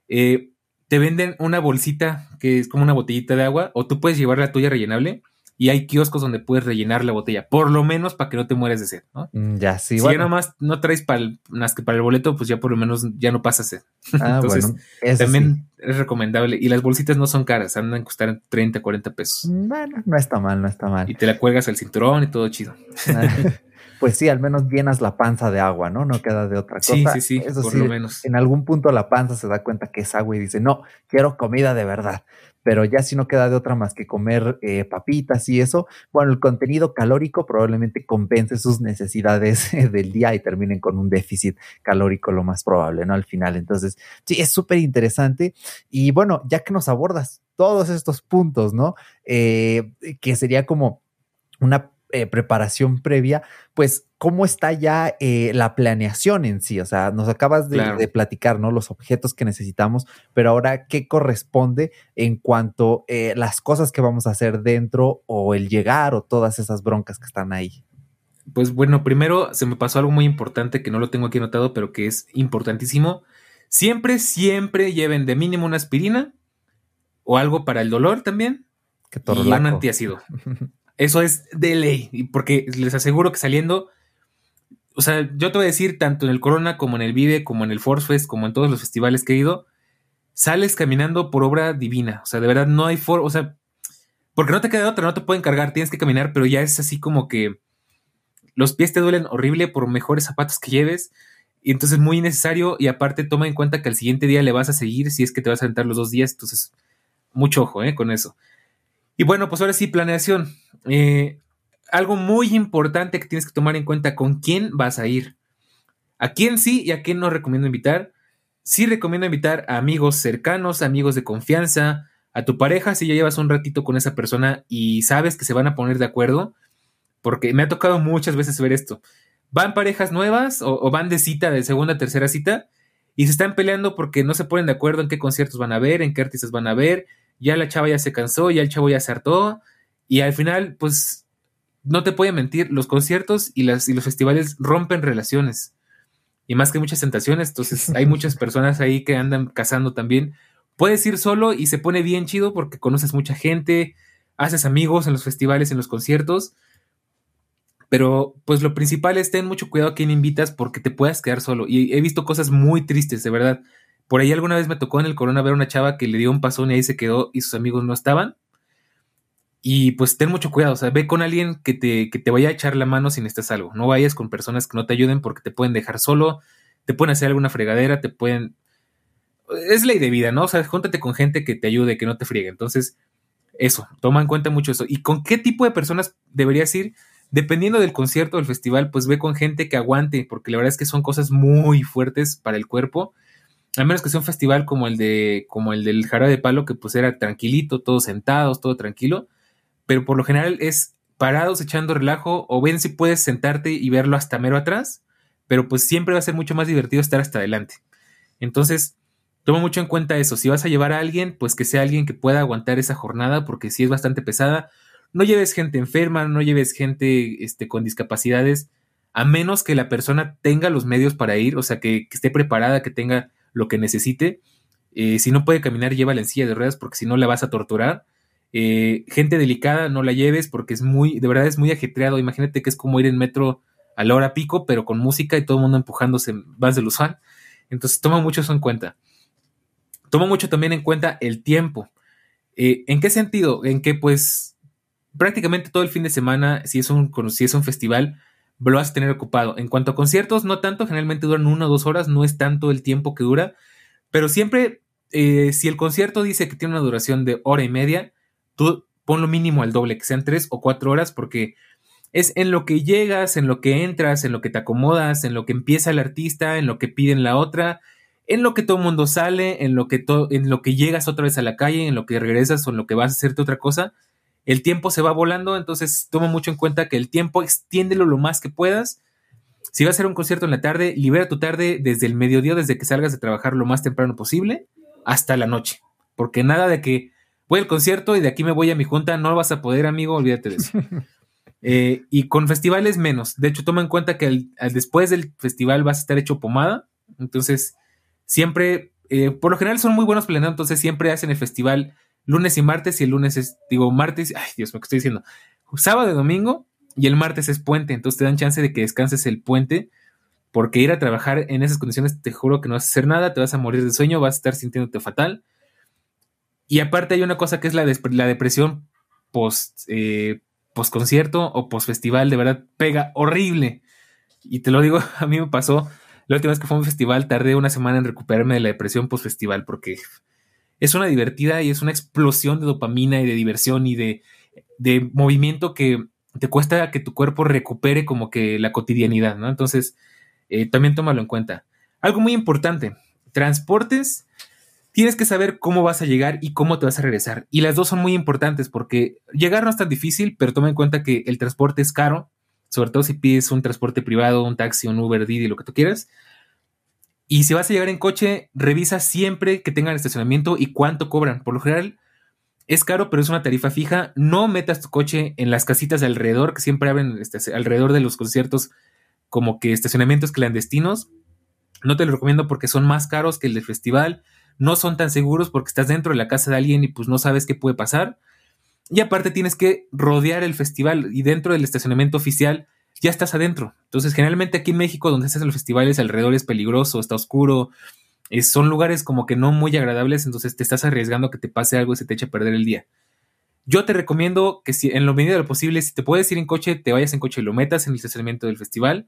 eh, te venden una bolsita que es como una botellita de agua o tú puedes llevar la tuya rellenable y hay kioscos donde puedes rellenar la botella, por lo menos para que no te mueres de sed, ¿no? Mm, ya, sí. Si ya nomás no traes para el, más que para el boleto, pues ya por lo menos ya no pasa sed. Ah, Entonces, bueno, también es recomendable. Y las bolsitas no son caras, andan a costar 30, 40 pesos. Mm, bueno, no está mal, no está mal. Y te la cuelgas al cinturón y todo chido. Ah, pues sí, al menos llenas la panza de agua, ¿no? No queda de otra cosa. Sí, sí, sí, Eso por lo menos. En algún punto la panza se da cuenta que es agua y dice, no, quiero comida de verdad pero ya si no queda de otra más que comer eh, papitas y eso, bueno, el contenido calórico probablemente compense sus necesidades del día y terminen con un déficit calórico lo más probable, ¿no? Al final. Entonces, sí, es súper interesante. Y bueno, ya que nos abordas todos estos puntos, ¿no? Eh, que sería como una eh, preparación previa, pues cómo está ya eh, la planeación en sí. O sea, nos acabas de, platicar, ¿no? Los objetos que necesitamos, pero ahora, ¿qué corresponde en cuanto a eh, las cosas que vamos a hacer dentro o el llegar o todas esas broncas que están ahí? Pues bueno, primero se me pasó algo muy importante que no lo tengo aquí anotado, pero que es importantísimo. Siempre, siempre lleven de mínimo una aspirina o algo para el dolor también. Que y un antiácido. Eso es de ley, porque les aseguro que saliendo, o sea, yo te voy a decir, tanto en el Corona como en el Vive, como en el Force Fest, como en todos los festivales que he ido, sales caminando por obra divina. O sea, de verdad no hay forma, o sea, porque no te queda otra, no te pueden cargar, tienes que caminar, pero ya es así como que los pies te duelen horrible por mejores zapatos que lleves. Y entonces es muy necesario y aparte toma en cuenta que al siguiente día le vas a seguir si es que te vas a sentar los dos días. Entonces, mucho ojo ¿eh? con eso. Y bueno, pues ahora sí, planeación. Eh, algo muy importante que tienes que tomar en cuenta con quién vas a ir. A quién sí y a quién no recomiendo invitar. Sí recomiendo invitar a amigos cercanos, amigos de confianza, a tu pareja si ya llevas un ratito con esa persona y sabes que se van a poner de acuerdo, porque me ha tocado muchas veces ver esto. Van parejas nuevas o, o van de cita, de segunda, tercera cita, y se están peleando porque no se ponen de acuerdo en qué conciertos van a ver, en qué artistas van a ver, ya la chava ya se cansó, ya el chavo ya se hartó, y al final, pues, no te puede mentir, los conciertos y, las, y los festivales rompen relaciones. Y más que muchas tentaciones, entonces hay muchas personas ahí que andan cazando también. Puedes ir solo y se pone bien chido porque conoces mucha gente, haces amigos en los festivales, en los conciertos. Pero pues lo principal es ten mucho cuidado a quién invitas porque te puedas quedar solo. Y he visto cosas muy tristes, de verdad. Por ahí alguna vez me tocó en el corona ver a una chava que le dio un pasón y ahí se quedó y sus amigos no estaban. Y pues ten mucho cuidado, o sea, ve con alguien que te, que te vaya a echar la mano si necesitas algo. No vayas con personas que no te ayuden porque te pueden dejar solo, te pueden hacer alguna fregadera, te pueden... Es ley de vida, ¿no? O sea, júntate con gente que te ayude, que no te friegue. Entonces, eso, toma en cuenta mucho eso. ¿Y con qué tipo de personas deberías ir? Dependiendo del concierto o del festival, pues ve con gente que aguante, porque la verdad es que son cosas muy fuertes para el cuerpo a menos que sea un festival como el de como el del jarabe de palo que pues era tranquilito, todos sentados, todo tranquilo, pero por lo general es parados echando relajo o ven si puedes sentarte y verlo hasta mero atrás, pero pues siempre va a ser mucho más divertido estar hasta adelante. Entonces, toma mucho en cuenta eso, si vas a llevar a alguien, pues que sea alguien que pueda aguantar esa jornada porque si es bastante pesada, no lleves gente enferma, no lleves gente este, con discapacidades, a menos que la persona tenga los medios para ir, o sea, que esté preparada, que tenga lo que necesite. Eh, si no puede caminar, lleva en silla de ruedas porque si no la vas a torturar. Eh, gente delicada, no la lleves porque es muy, de verdad es muy ajetreado. Imagínate que es como ir en metro a la hora pico, pero con música y todo el mundo empujándose más del usual. Entonces toma mucho eso en cuenta. Toma mucho también en cuenta el tiempo. Eh, ¿En qué sentido? En que pues prácticamente todo el fin de semana, si es un, si es un festival, lo vas a tener ocupado. En cuanto a conciertos, no tanto, generalmente duran una o dos horas, no es tanto el tiempo que dura, pero siempre, eh, si el concierto dice que tiene una duración de hora y media, tú pon lo mínimo al doble, que sean tres o cuatro horas, porque es en lo que llegas, en lo que entras, en lo que te acomodas, en lo que empieza el artista, en lo que piden la otra, en lo que todo el mundo sale, en lo que, en lo que llegas otra vez a la calle, en lo que regresas o en lo que vas a hacerte otra cosa el tiempo se va volando, entonces toma mucho en cuenta que el tiempo extiéndelo lo más que puedas. Si vas a hacer un concierto en la tarde, libera tu tarde desde el mediodía, desde que salgas de trabajar lo más temprano posible, hasta la noche. Porque nada de que voy al concierto y de aquí me voy a mi junta, no vas a poder, amigo, olvídate de eso. Eh, y con festivales menos. De hecho, toma en cuenta que al, después del festival vas a estar hecho pomada. Entonces, siempre, eh, por lo general son muy buenos planeando, entonces siempre hacen el festival lunes y martes, y el lunes es, digo, martes, ay Dios ¿qué estoy diciendo? Sábado y domingo, y el martes es puente, entonces te dan chance de que descanses el puente, porque ir a trabajar en esas condiciones, te juro que no vas a hacer nada, te vas a morir de sueño, vas a estar sintiéndote fatal. Y aparte hay una cosa que es la, la depresión post, eh, post concierto o post festival, de verdad pega horrible. Y te lo digo, a mí me pasó, la última vez que fue a un festival, tardé una semana en recuperarme de la depresión post festival, porque es una divertida y es una explosión de dopamina y de diversión y de, movimiento que te cuesta que tu cuerpo recupere como que la cotidianidad, ¿no? Entonces, eh, también tómalo en cuenta. Algo muy importante, transportes, tienes que saber cómo vas a llegar y cómo te vas a regresar. Y las dos son muy importantes porque llegar no es tan difícil, pero toma en cuenta que el transporte es caro, sobre todo si pides un transporte privado, un taxi, un Uber, Didi, lo que tú quieras. Y si vas a llegar en coche, revisa siempre que tengan estacionamiento y cuánto cobran. Por lo general, es caro, pero es una tarifa fija. No metas tu coche en las casitas de alrededor, que siempre abren este, alrededor de los conciertos, como que estacionamientos clandestinos. No te lo recomiendo porque son más caros que el del festival. No son tan seguros porque estás dentro de la casa de alguien y pues no sabes qué puede pasar. Y aparte tienes que rodear el festival y dentro del estacionamiento oficial ya estás adentro. Entonces, generalmente aquí en México, donde se hacen los festivales, alrededor es peligroso, está oscuro, son lugares como que no muy agradables, entonces te estás arriesgando que te pase algo y se te eche a perder el día. Yo te recomiendo que si en lo medida de lo posible, si te puedes ir en coche, te vayas en coche y lo metas en el estacionamiento del festival.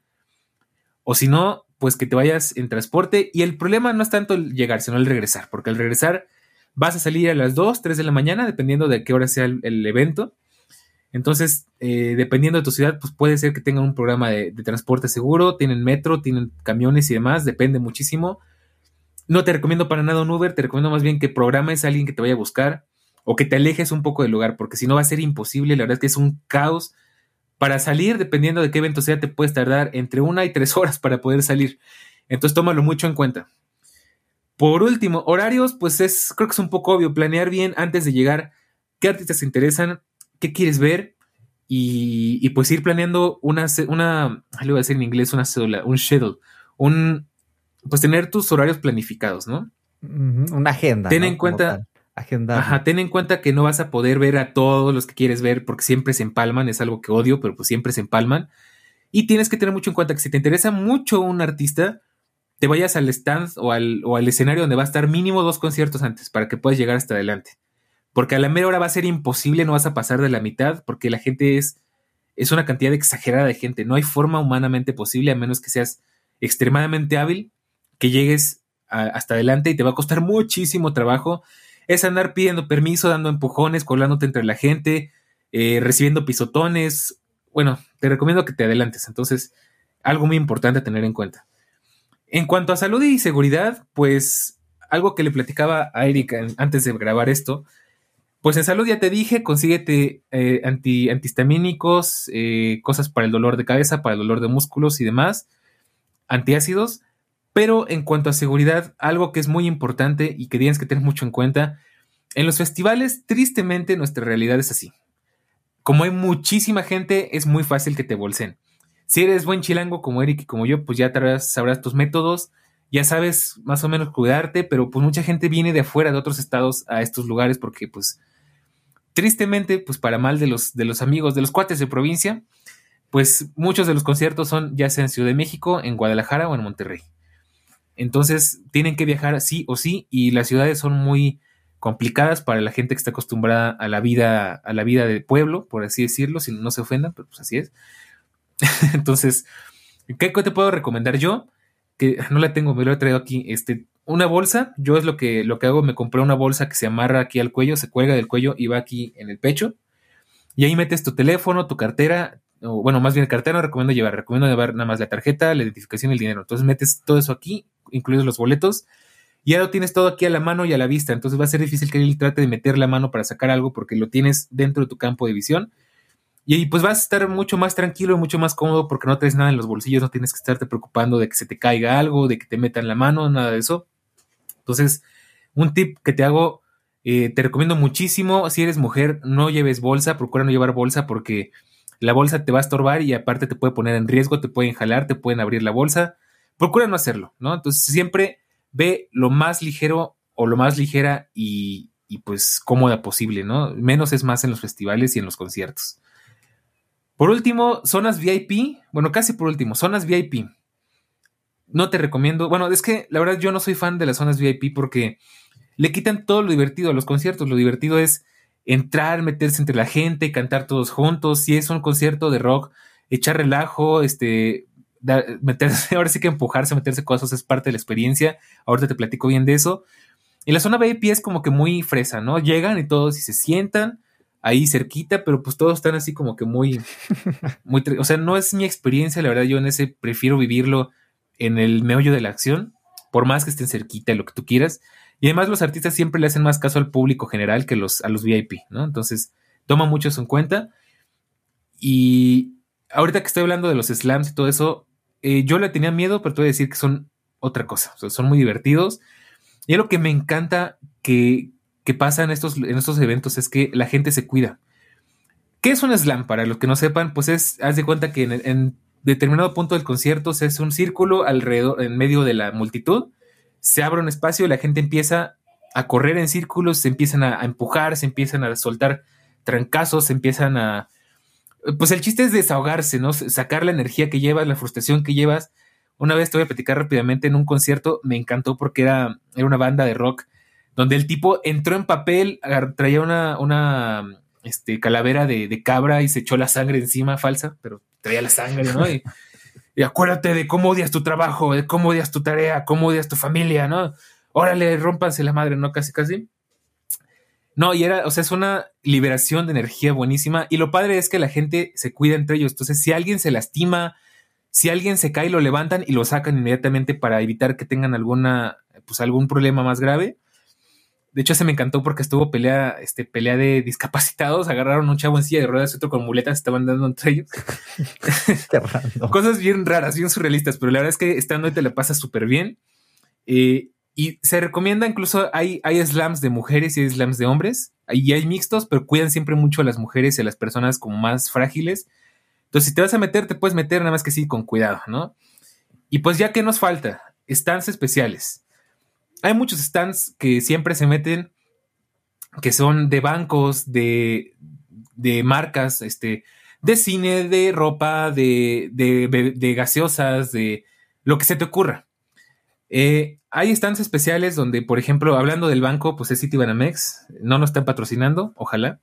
O si no, pues que te vayas en transporte. Y el problema no es tanto el llegar, sino el regresar, porque al regresar vas a salir a las 2, 3 de la mañana, dependiendo de qué hora sea el, evento. Entonces, eh, dependiendo de tu ciudad, pues puede ser que tengan un programa de, de, transporte seguro, tienen metro, tienen camiones y demás, depende muchísimo. No te recomiendo para nada un Uber, te recomiendo más bien que programes a alguien que te vaya a buscar o que te alejes un poco del lugar, porque si no va a ser imposible, la verdad es que es un caos. Para salir, dependiendo de qué evento sea, te puedes tardar entre una y tres horas para poder salir. Entonces tómalo mucho en cuenta. Por último, horarios, pues es, creo que es un poco obvio, planear bien antes de llegar qué artistas te interesan, qué quieres ver y, pues ir planeando una, una, le voy a decir en inglés, una cédula, un schedule, un, pues tener tus horarios planificados, ¿no? Una agenda. Ten en cuenta, Ajá, ten en cuenta que no vas a poder ver a todos los que quieres ver porque siempre se empalman, es algo que odio, pero pues siempre se empalman. Y tienes que tener mucho en cuenta que si te interesa mucho un artista, te vayas al stand o al, o al escenario donde va a estar mínimo dos conciertos antes para que puedas llegar hasta adelante. Porque a la mera hora va a ser imposible, no vas a pasar de la mitad porque la gente es, es una cantidad exagerada de gente. No hay forma humanamente posible, a menos que seas extremadamente hábil, que llegues hasta adelante y te va a costar muchísimo trabajo es andar pidiendo permiso, dando empujones, colándote entre la gente, eh, recibiendo pisotones. Bueno, te recomiendo que te adelantes. Entonces, algo muy importante a tener en cuenta. En cuanto a salud y seguridad, pues algo que le platicaba a Erika antes de grabar esto, pues en salud ya te dije, consíguete eh, anti, antihistamínicos, eh, cosas para el dolor de cabeza, para el dolor de músculos y demás, antiácidos. Pero en cuanto a seguridad, algo que es muy importante y que tienes que tener mucho en cuenta, en los festivales, tristemente, nuestra realidad es así. Como hay muchísima gente, es muy fácil que te bolsen. Si eres buen chilango como Eric y como yo, pues ya sabrás tus métodos, ya sabes más o menos cuidarte, pero pues mucha gente viene de afuera, de otros estados, a estos lugares porque pues tristemente, pues para mal de los, de los amigos, de los cuates de provincia, pues muchos de los conciertos son ya sea en Ciudad de México, en Guadalajara o en Monterrey. Entonces tienen que viajar sí o sí y las ciudades son muy complicadas para la gente que está acostumbrada a la vida, a la vida del pueblo, por así decirlo, si no se ofendan, pero pues así es. Entonces, ¿qué te puedo recomendar yo? Que no la tengo, me lo he traído aquí, este, una bolsa, yo es lo que, lo que hago, me compré una bolsa que se amarra aquí al cuello, se cuelga del cuello y va aquí en el pecho, y ahí metes tu teléfono, tu cartera, o bueno, más bien cartera no recomiendo llevar, recomiendo llevar nada más la tarjeta, la identificación y el dinero. Entonces metes todo eso aquí, incluidos los boletos, y ahora lo tienes todo aquí a la mano y a la vista. Entonces va a ser difícil que él trate de meter la mano para sacar algo porque lo tienes dentro de tu campo de visión. Y pues vas a estar mucho más tranquilo y mucho más cómodo porque no traes nada en los bolsillos, no tienes que estarte preocupando de que se te caiga algo, de que te metan la mano, nada de eso. Entonces, un tip que te hago, eh, te recomiendo muchísimo, si eres mujer, no lleves bolsa, procura no llevar bolsa porque la bolsa te va a estorbar y aparte te puede poner en riesgo, te pueden jalar, te pueden abrir la bolsa. Procura no hacerlo, ¿no? Entonces siempre ve lo más ligero o lo más ligera y, pues cómoda posible, ¿no? Menos es más en los festivales y en los conciertos. Por último, zonas VIP. Bueno, casi por último, zonas VIP. No te recomiendo. Bueno, es que la verdad yo no soy fan de las zonas VIP porque le quitan todo lo divertido a los conciertos. Lo divertido es entrar, meterse entre la gente, cantar todos juntos. Si es un concierto de rock, echar relajo, este, meterse, ahora sí que empujarse, meterse cosas es parte de la experiencia. Ahorita te platico bien de eso. Y la zona VIP es como que muy fresa, ¿no? Llegan y todos y se sientan ahí cerquita, pero pues todos están así como que muy, muy, o sea, no es mi experiencia, la verdad, yo en ese prefiero vivirlo en el meollo de la acción, por más que estén cerquita, lo que tú quieras. Y además los artistas siempre le hacen más caso al público general que los, a los VIP, ¿no? Entonces, toma mucho eso en cuenta. Y ahorita que estoy hablando de los slams y todo eso, eh, yo le tenía miedo, pero te voy a decir que son otra cosa. son muy divertidos. Y lo que me encanta que, pasa en estos, en estos eventos es que la gente se cuida. ¿Qué es un slam? Para los que no sepan, pues es, haz de cuenta que en, en determinado punto del concierto se hace un círculo alrededor, en medio de la multitud se abre un espacio y la gente empieza a correr en círculos, se empiezan a, empujar, se empiezan a soltar trancazos, se empiezan a... Pues el chiste es desahogarse, ¿no? Sacar la energía que llevas, la frustración que llevas. Una vez te voy a platicar rápidamente en un concierto, me encantó porque era, era una banda de rock donde el tipo entró en papel, traía una, una este, calavera de, cabra y se echó la sangre encima, falsa, pero traía la sangre, ¿no? Y, y, acuérdate de cómo odias tu trabajo, de cómo odias tu tarea, cómo odias tu familia, ¿no? Órale, rómpanse la madre, ¿no? Casi, casi. No, y era, o sea, es una liberación de energía buenísima. Y lo padre es que la gente se cuida entre ellos. Entonces, si alguien se lastima, si alguien se cae, lo levantan y lo sacan inmediatamente para evitar que tengan alguna, pues algún problema más grave. De hecho, se me encantó porque estuvo pelea, este, pelea de discapacitados. Agarraron un chavo en silla de ruedas y otro con muletas, estaban dando entre ellos. Cosas bien raras, bien surrealistas, pero la verdad es que estando ahí te la pasas súper bien. Eh, y se recomienda incluso, hay, hay slams de mujeres y hay slams de hombres. Y hay mixtos, pero cuidan siempre mucho a las mujeres y a las personas como más frágiles. Entonces, si te vas a meter, te puedes meter nada más que sí con cuidado, ¿no? Y pues ya que nos falta, stands especiales. Hay muchos stands que siempre se meten, que son de bancos, de, de marcas, este, de cine, de ropa, de, de, gaseosas, de lo que se te ocurra. Eh, hay stands especiales donde, por ejemplo, hablando del banco, pues es Citibanamex, no nos están patrocinando, ojalá,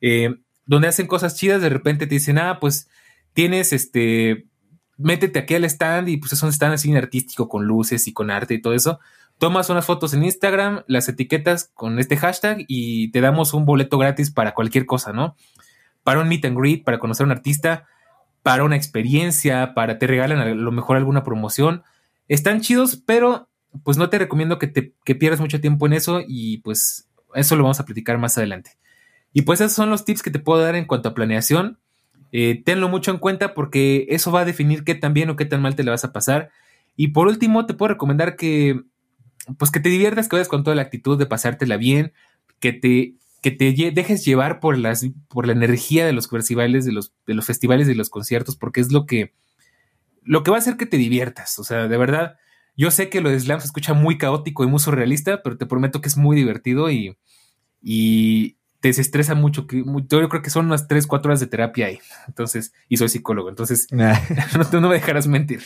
eh, donde hacen cosas chidas, de repente te dicen, ah, pues tienes este, métete aquí al stand y pues es un stand así artístico con luces y con arte y todo eso. Tomas unas fotos en Instagram, las etiquetas con este hashtag y te damos un boleto gratis para cualquier cosa, ¿no? Para un meet and greet, para conocer a un artista, para una experiencia, para te regalan a lo mejor alguna promoción están chidos, pero pues no te recomiendo que, te, pierdas mucho tiempo en eso y pues eso lo vamos a platicar más adelante. Y pues esos son los tips que te puedo dar en cuanto a planeación. Eh, tenlo mucho en cuenta porque eso va a definir qué tan bien o qué tan mal te le vas a pasar. Y por último, te puedo recomendar que pues que te diviertas, que vayas con toda la actitud de pasártela bien, que te, que te dejes llevar por, las, por la energía de los festivales, de los, de los festivales y los conciertos, porque es lo que, lo que va a hacer que te diviertas. O sea, de verdad, yo sé que lo de Slam se escucha muy caótico y muy surrealista, pero te prometo que es muy divertido y, y te desestresa mucho. Que, yo creo que son unas 3, 4 horas de terapia ahí. Entonces, y soy psicólogo, entonces no, no, me dejarás mentir.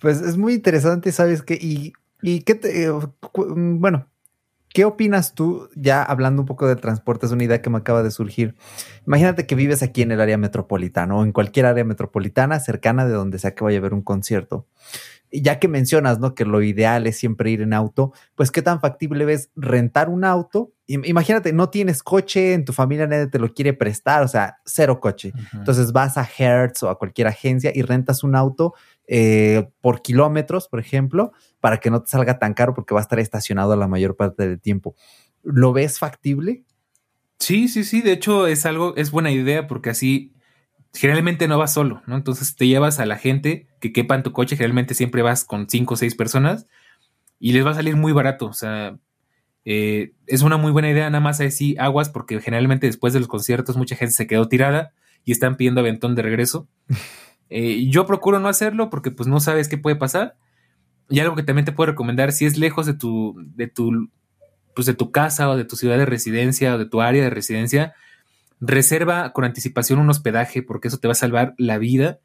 Pues es muy interesante, ¿sabes qué? Y, y qué te, eh, bueno, ¿Qué opinas tú, ya hablando un poco de transporte, es una idea que me acaba de surgir? Imagínate que vives aquí en el área metropolitana o en cualquier área metropolitana cercana de donde sea que vaya a haber un concierto. Ya que mencionas, ¿no? Que lo ideal es siempre ir en auto, pues qué tan factible ves rentar un auto. Imagínate, no tienes coche, en tu familia nadie te lo quiere prestar, o sea, cero coche. Entonces vas a Hertz o a cualquier agencia y rentas un auto eh, por kilómetros, por ejemplo, para que no te salga tan caro porque va a estar estacionado la mayor parte del tiempo. ¿Lo ves factible? Sí, sí, sí. De hecho, es algo, es buena idea porque así generalmente no vas solo, ¿no? Entonces te llevas a la gente que quepa en tu coche. Generalmente siempre vas con cinco o seis personas y les va a salir muy barato. O sea, eh, es una muy buena idea. Nada más así aguas porque generalmente después de los conciertos mucha gente se quedó tirada y están pidiendo aventón de regreso. Eh, yo procuro no hacerlo porque pues no sabes qué puede pasar. Y algo que también te puedo recomendar, si es lejos de tu, de tu, pues de tu casa o de tu ciudad de residencia o de tu área de residencia, reserva con anticipación un hospedaje porque eso te va a salvar la vida.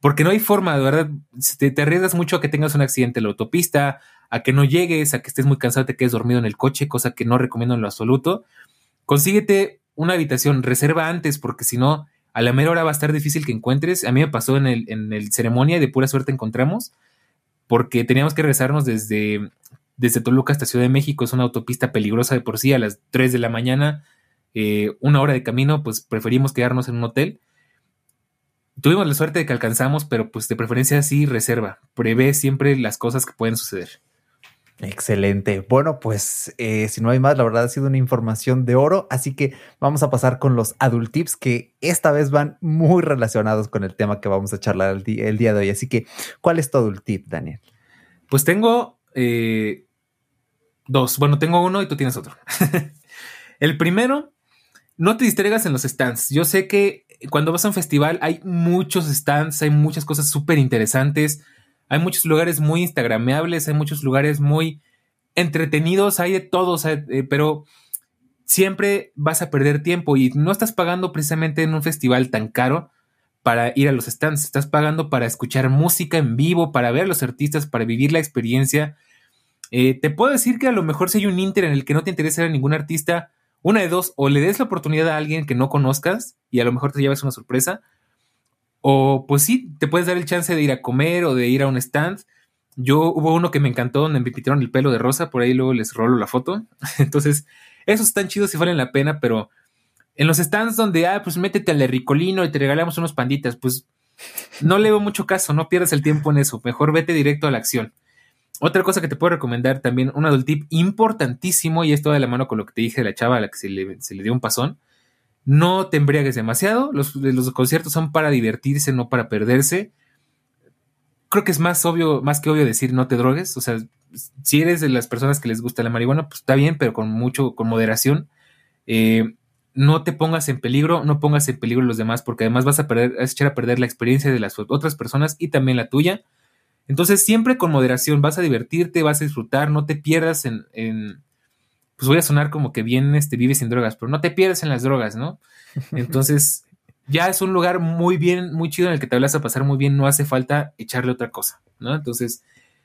Porque no hay forma, de verdad, te, te arriesgas mucho a que tengas un accidente en la autopista, a que no llegues, a que estés muy cansado, te quedes dormido en el coche, cosa que no recomiendo en lo absoluto. Consíguete una habitación, reserva antes, porque si no, a la mera hora va a estar difícil que encuentres. A mí me pasó en el, en el ceremonia y de pura suerte encontramos, porque teníamos que regresarnos desde, desde Toluca hasta Ciudad de México. Es una autopista peligrosa de por sí, a las 3 de la mañana, eh, una hora de camino, pues preferimos quedarnos en un hotel. Tuvimos la suerte de que alcanzamos, pero pues de preferencia sí reserva. Prevé siempre las cosas que pueden suceder. Excelente. Bueno, pues eh, si no hay más, la verdad ha sido una información de oro, así que vamos a pasar con los adult tips que esta vez van muy relacionados con el tema que vamos a charlar el, día de hoy. Así que, ¿cuál es tu adult tip, Daniel? Pues tengo eh, dos. Bueno, tengo uno y tú tienes otro. el primero, no te distraigas en los stands. Yo sé que cuando vas a un festival hay muchos stands, hay muchas cosas súper interesantes hay muchos lugares muy instagrameables, hay muchos lugares muy entretenidos, hay de todos, eh, pero siempre vas a perder tiempo y no estás pagando precisamente en un festival tan caro para ir a los stands, estás pagando para escuchar música en vivo, para ver a los artistas, para vivir la experiencia. Eh, te puedo decir que a lo mejor si hay un Inter en el que no te interesa a ningún artista, una de dos, o le des la oportunidad a alguien que no conozcas y a lo mejor te llevas una sorpresa, o pues sí, te puedes dar el chance de ir a comer o de ir a un stand. Yo hubo uno que me encantó donde me pitieron el pelo de rosa, por ahí luego les rolo la foto. Entonces, esos están chidos y valen la pena, pero en los stands donde, ah, pues métete al Ricolino y te regalamos unos panditas, pues no le veo mucho caso, no pierdas el tiempo en eso, mejor vete directo a la acción. Otra cosa que te puedo recomendar también, un adult tip importantísimo, y esto de la mano con lo que te dije de la chava a la que se le, dio un pasón, no te embriagues demasiado, los, conciertos son para divertirse, no para perderse. Creo que es más obvio, más que obvio decir no te drogues, o sea, si eres de las personas que les gusta la marihuana, pues está bien, pero con mucho, con moderación. Eh, no te pongas en peligro, no pongas en peligro a los demás, porque además vas a perder, a echar a perder la experiencia de las otras personas y también la tuya. Entonces, siempre con moderación, vas a divertirte, vas a disfrutar, no te pierdas en, en pues voy a sonar como que bien este, vives sin drogas, pero no te pierdas en las drogas, ¿no? Entonces, ya es un lugar muy bien, muy chido en el que te vas a pasar muy bien, no hace falta echarle otra cosa, ¿no? Entonces,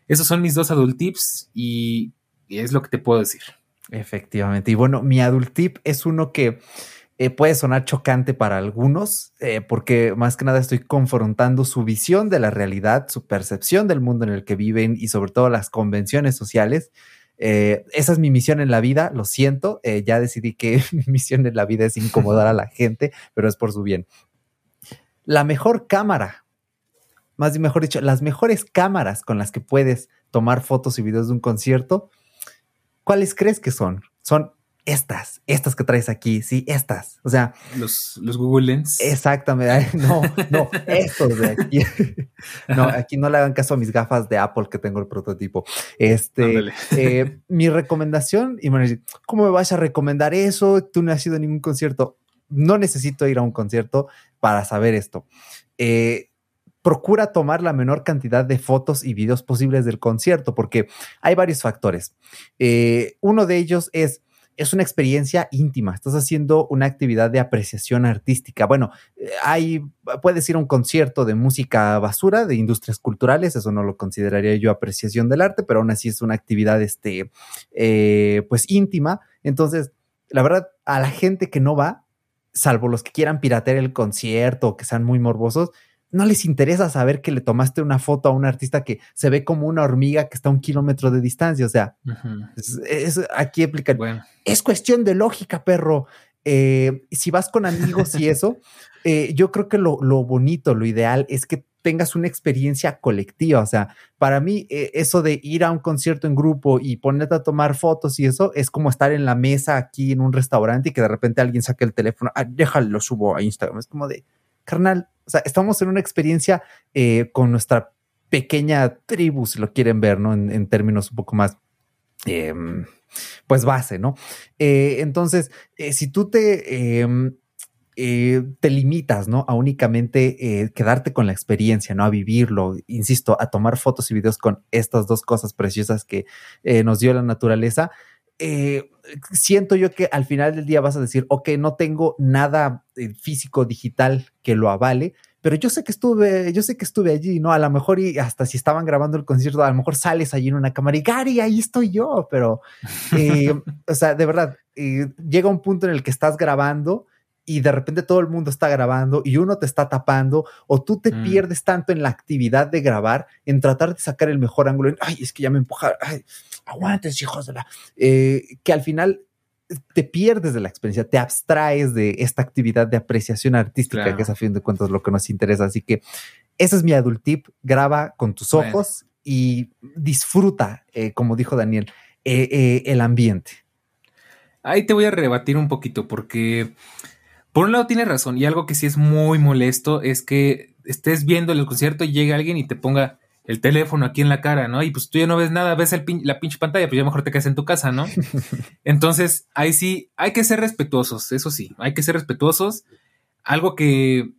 esos son mis dos adult tips y es lo que te puedo decir. Efectivamente. Y bueno, mi adult tip es uno que eh, puede sonar chocante para algunos, eh, porque más que nada estoy confrontando su visión de la realidad, su percepción del mundo en el que viven y sobre todo las convenciones sociales. Eh, esa es mi misión en la vida, lo siento, ya decidí que mi misión en la vida es incomodar a la gente, pero es por su bien. La mejor cámara, más mejor dicho, las mejores cámaras con las que puedes tomar fotos y videos de un concierto ¿cuáles crees que son? Son estas, estas que traes aquí, sí, estas. O sea, los, los Google Lens. Exactamente. No, no, estos de aquí. No, aquí no le hagan caso a mis gafas de Apple que tengo el prototipo. Este, eh, mi recomendación, y me decir, ¿cómo me vas a recomendar eso? Tú no has ido a ningún concierto. No necesito ir a un concierto para saber esto. Eh, procura tomar la menor cantidad de fotos y videos posibles del concierto, porque hay varios factores. Eh, uno de ellos es, es una experiencia íntima, estás haciendo una actividad de apreciación artística. Bueno, hay, puedes ir a un concierto de música basura, de industrias culturales, eso no lo consideraría yo apreciación del arte, pero aún así es una actividad, este, eh, pues íntima. Entonces, la verdad, a la gente que no va, salvo los que quieran piratear el concierto o que sean muy morbosos, no les interesa saber que le tomaste una foto a un artista que se ve como una hormiga que está a un kilómetro de distancia. O sea, es, aquí explica. Es cuestión de lógica, perro. Eh, si vas con amigos y eso, eh, yo creo que lo, bonito, lo ideal es que tengas una experiencia colectiva. O sea, para mí, eh, eso de ir a un concierto en grupo y ponerte a tomar fotos y eso es como estar en la mesa aquí en un restaurante y que de repente alguien saque el teléfono, ah, déjalo, subo a Instagram. Es como de, carnal, o sea, estamos en una experiencia eh, con nuestra pequeña tribu, si lo quieren ver, ¿no? En, términos un poco más, em, pues base, ¿no? Eh, entonces, eh, si tú te, em, te limitas, ¿no? A únicamente quedarte con la experiencia, ¿no? A vivirlo, insisto, a tomar fotos y videos con estas dos cosas preciosas que nos dio la naturaleza, eh, siento yo que al final del día vas a decir, ok, no tengo nada eh, físico, digital que lo avale, pero yo sé que estuve, yo sé que estuve allí, ¿no? A lo mejor y hasta si estaban grabando el concierto, a lo mejor sales allí en una cámara y Gary, ahí estoy yo, pero, eh, o sea, de verdad, llega un punto en el que estás grabando y de repente todo el mundo está grabando y uno te está tapando o tú te mm. pierdes tanto en la actividad de grabar, en tratar de sacar el mejor ángulo, ay, es que ya me empujaron, ay, aguantes, hijos de la, eh, que al final te pierdes de la experiencia, te abstraes de esta actividad de apreciación artística, que es a fin de cuentas lo que nos interesa. Así que ese es mi adult tip, graba con tus ojos y disfruta, eh, como dijo Daniel, eh, el ambiente. Ahí te voy a rebatir un poquito porque por un lado tienes razón y algo que sí es muy molesto es que estés viendo el concierto y llegue alguien y te ponga el teléfono aquí en la cara, ¿no? Y pues tú ya no ves nada, ves el la pinche pantalla, pues ya mejor te quedas en tu casa, ¿no? Entonces, ahí sí, hay que ser respetuosos, eso sí, hay que ser respetuosos. Algo que,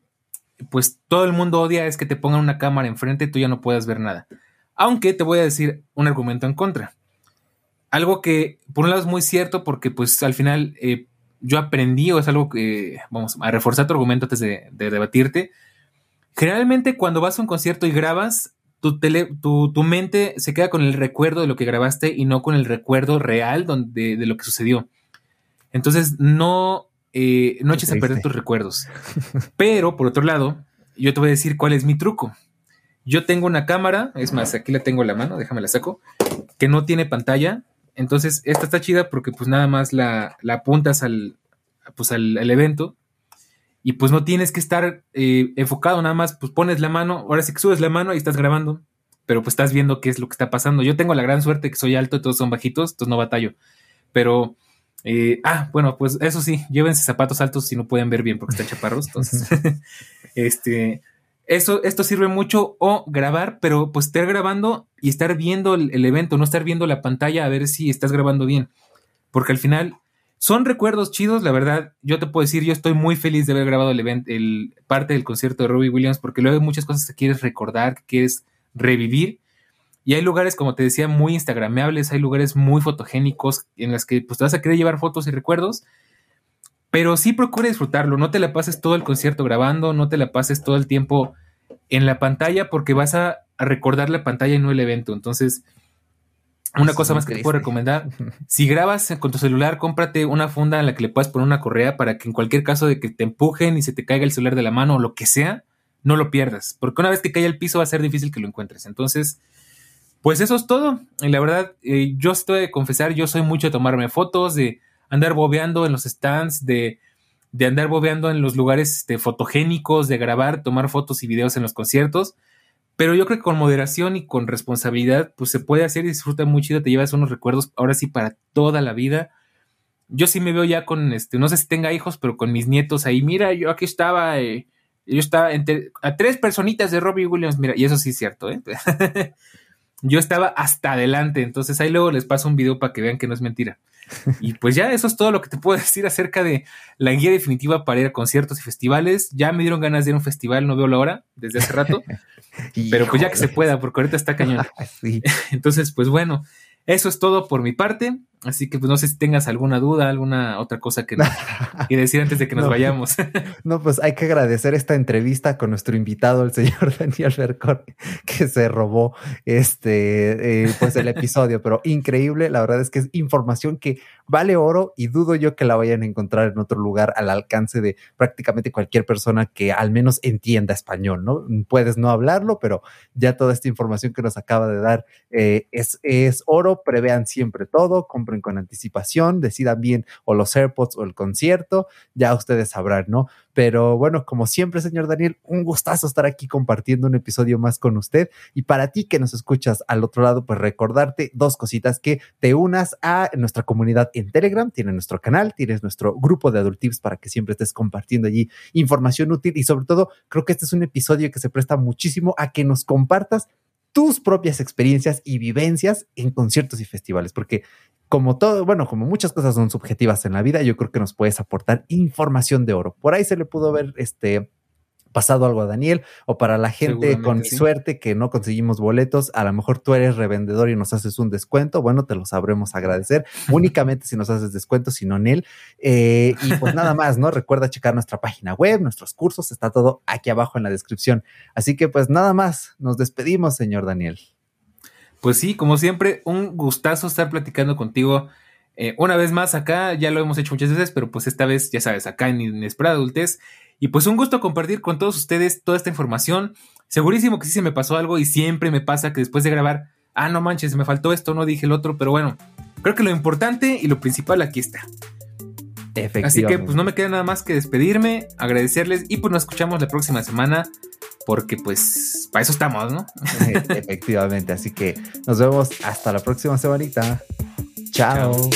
pues todo el mundo odia es que te pongan una cámara enfrente y tú ya no puedas ver nada. Aunque te voy a decir un argumento en contra. Algo que, por un lado, es muy cierto porque, pues, al final eh, yo aprendí, o es algo que, vamos, a reforzar tu argumento antes de, de debatirte. Generalmente, cuando vas a un concierto y grabas, tu, tu, mente se queda con el recuerdo de lo que grabaste y no con el recuerdo real donde, de lo que sucedió. Entonces, no, eh, no eches a perder tus recuerdos. Pero, por otro lado, yo te voy a decir cuál es mi truco. Yo tengo una cámara, es más, aquí la tengo en la mano, déjame la saco, que no tiene pantalla. Entonces, esta está chida porque pues nada más la, la apuntas al, pues, al, evento y pues no tienes que estar eh, enfocado, nada más pues pones la mano, ahora sí que subes la mano y estás grabando, pero pues estás viendo qué es lo que está pasando. Yo tengo la gran suerte que soy alto y todos son bajitos, entonces no batallo. Pero, eh, ah, bueno, pues eso sí, llévense zapatos altos si no pueden ver bien porque están chaparros. Entonces, este, eso, esto sirve mucho o grabar, pero pues estar grabando y estar viendo el, evento, no estar viendo la pantalla a ver si estás grabando bien. Porque al final son recuerdos chidos, la verdad. Yo te puedo decir, yo estoy muy feliz de haber grabado el evento, el parte del concierto de Robbie Williams, porque luego hay muchas cosas que quieres recordar, que quieres revivir. Y hay lugares, como te decía, muy instagrameables, hay lugares muy fotogénicos en los que pues, te vas a querer llevar fotos y recuerdos. Pero sí procura disfrutarlo, no te la pases todo el concierto grabando, no te la pases todo el tiempo en la pantalla porque vas a, recordar la pantalla y no el evento. Entonces, una cosa más que te puedo recomendar, si grabas con tu celular, cómprate una funda en la que le puedas poner una correa para que en cualquier caso de que te empujen y se te caiga el celular de la mano o lo que sea, no lo pierdas, porque una vez que caiga el piso va a ser difícil que lo encuentres. Entonces, pues eso es todo. Y la verdad, eh, yo estoy de confesar, yo soy mucho de tomarme fotos, de andar bobeando en los stands, de, de andar bobeando en los lugares este, fotogénicos, de grabar, tomar fotos y videos en los conciertos. Pero yo creo que con moderación y con responsabilidad, pues se puede hacer y disfruta muy chido, te llevas unos recuerdos ahora sí para toda la vida. Yo sí me veo ya con, este, no sé si tenga hijos, pero con mis nietos ahí, mira, yo aquí estaba, eh, yo estaba entre, a tres personitas de Robbie Williams, mira, y eso sí es cierto, ¿eh? yo estaba hasta adelante, entonces ahí luego les paso un video para que vean que no es mentira. Y pues ya eso es todo lo que te puedo decir acerca de la guía definitiva para ir a conciertos y festivales. Ya me dieron ganas de ir a un festival, no veo la hora desde hace rato. pero pues ya que se pueda, porque ahorita está cañón. Entonces, pues bueno, eso es todo por mi parte. Así que pues no sé si tengas alguna duda, alguna otra cosa que, decir antes de que nos vayamos. no, pues hay que agradecer esta entrevista con nuestro invitado, el señor Daniel Bercor, que se robó este eh, pues el episodio, pero increíble. La verdad es que es información que vale oro y dudo yo que la vayan a encontrar en otro lugar al alcance de prácticamente cualquier persona que al menos entienda español, ¿no? Puedes no hablarlo, pero ya toda esta información que nos acaba de dar eh, es, es oro. Prevean siempre todo, con anticipación, decidan bien o los AirPods o el concierto, ya ustedes sabrán, ¿no? Pero bueno, como siempre, señor Daniel, un gustazo estar aquí compartiendo un episodio más con usted. Y para ti que nos escuchas al otro lado, pues recordarte dos cositas, que te unas a nuestra comunidad en Telegram, tienes nuestro canal, tienes nuestro grupo de Adultips para que siempre estés compartiendo allí información útil y sobre todo creo que este es un episodio que se presta muchísimo a que nos compartas tus propias experiencias y vivencias en conciertos y festivales, porque como todo, bueno, como muchas cosas son subjetivas en la vida, yo creo que nos puedes aportar información de oro. Por ahí se le pudo ver este pasado algo a Daniel o para la gente con suerte que no conseguimos boletos, a lo mejor tú eres revendedor y nos haces un descuento, bueno, te lo sabremos agradecer únicamente si nos haces descuento, si no en él. Eh, y pues nada más, ¿no? Recuerda checar nuestra página web, nuestros cursos, está todo aquí abajo en la descripción. Así que pues nada más, nos despedimos, señor Daniel. Pues sí, como siempre, un gustazo estar platicando contigo. Eh, una vez más acá, ya lo hemos hecho muchas veces, pero pues esta vez, ya sabes, acá en Inesperada Adultez. Y pues un gusto compartir con todos ustedes toda esta información. Segurísimo que sí se me pasó algo y siempre me pasa que después de grabar, ah, no manches, me faltó esto, no dije el otro, pero bueno, creo que lo importante y lo principal aquí está. Así que pues no me queda nada más que despedirme, agradecerles y pues nos escuchamos la próxima semana porque pues para eso estamos, ¿no? Efectivamente, así que nos vemos hasta la próxima semanita. Chao.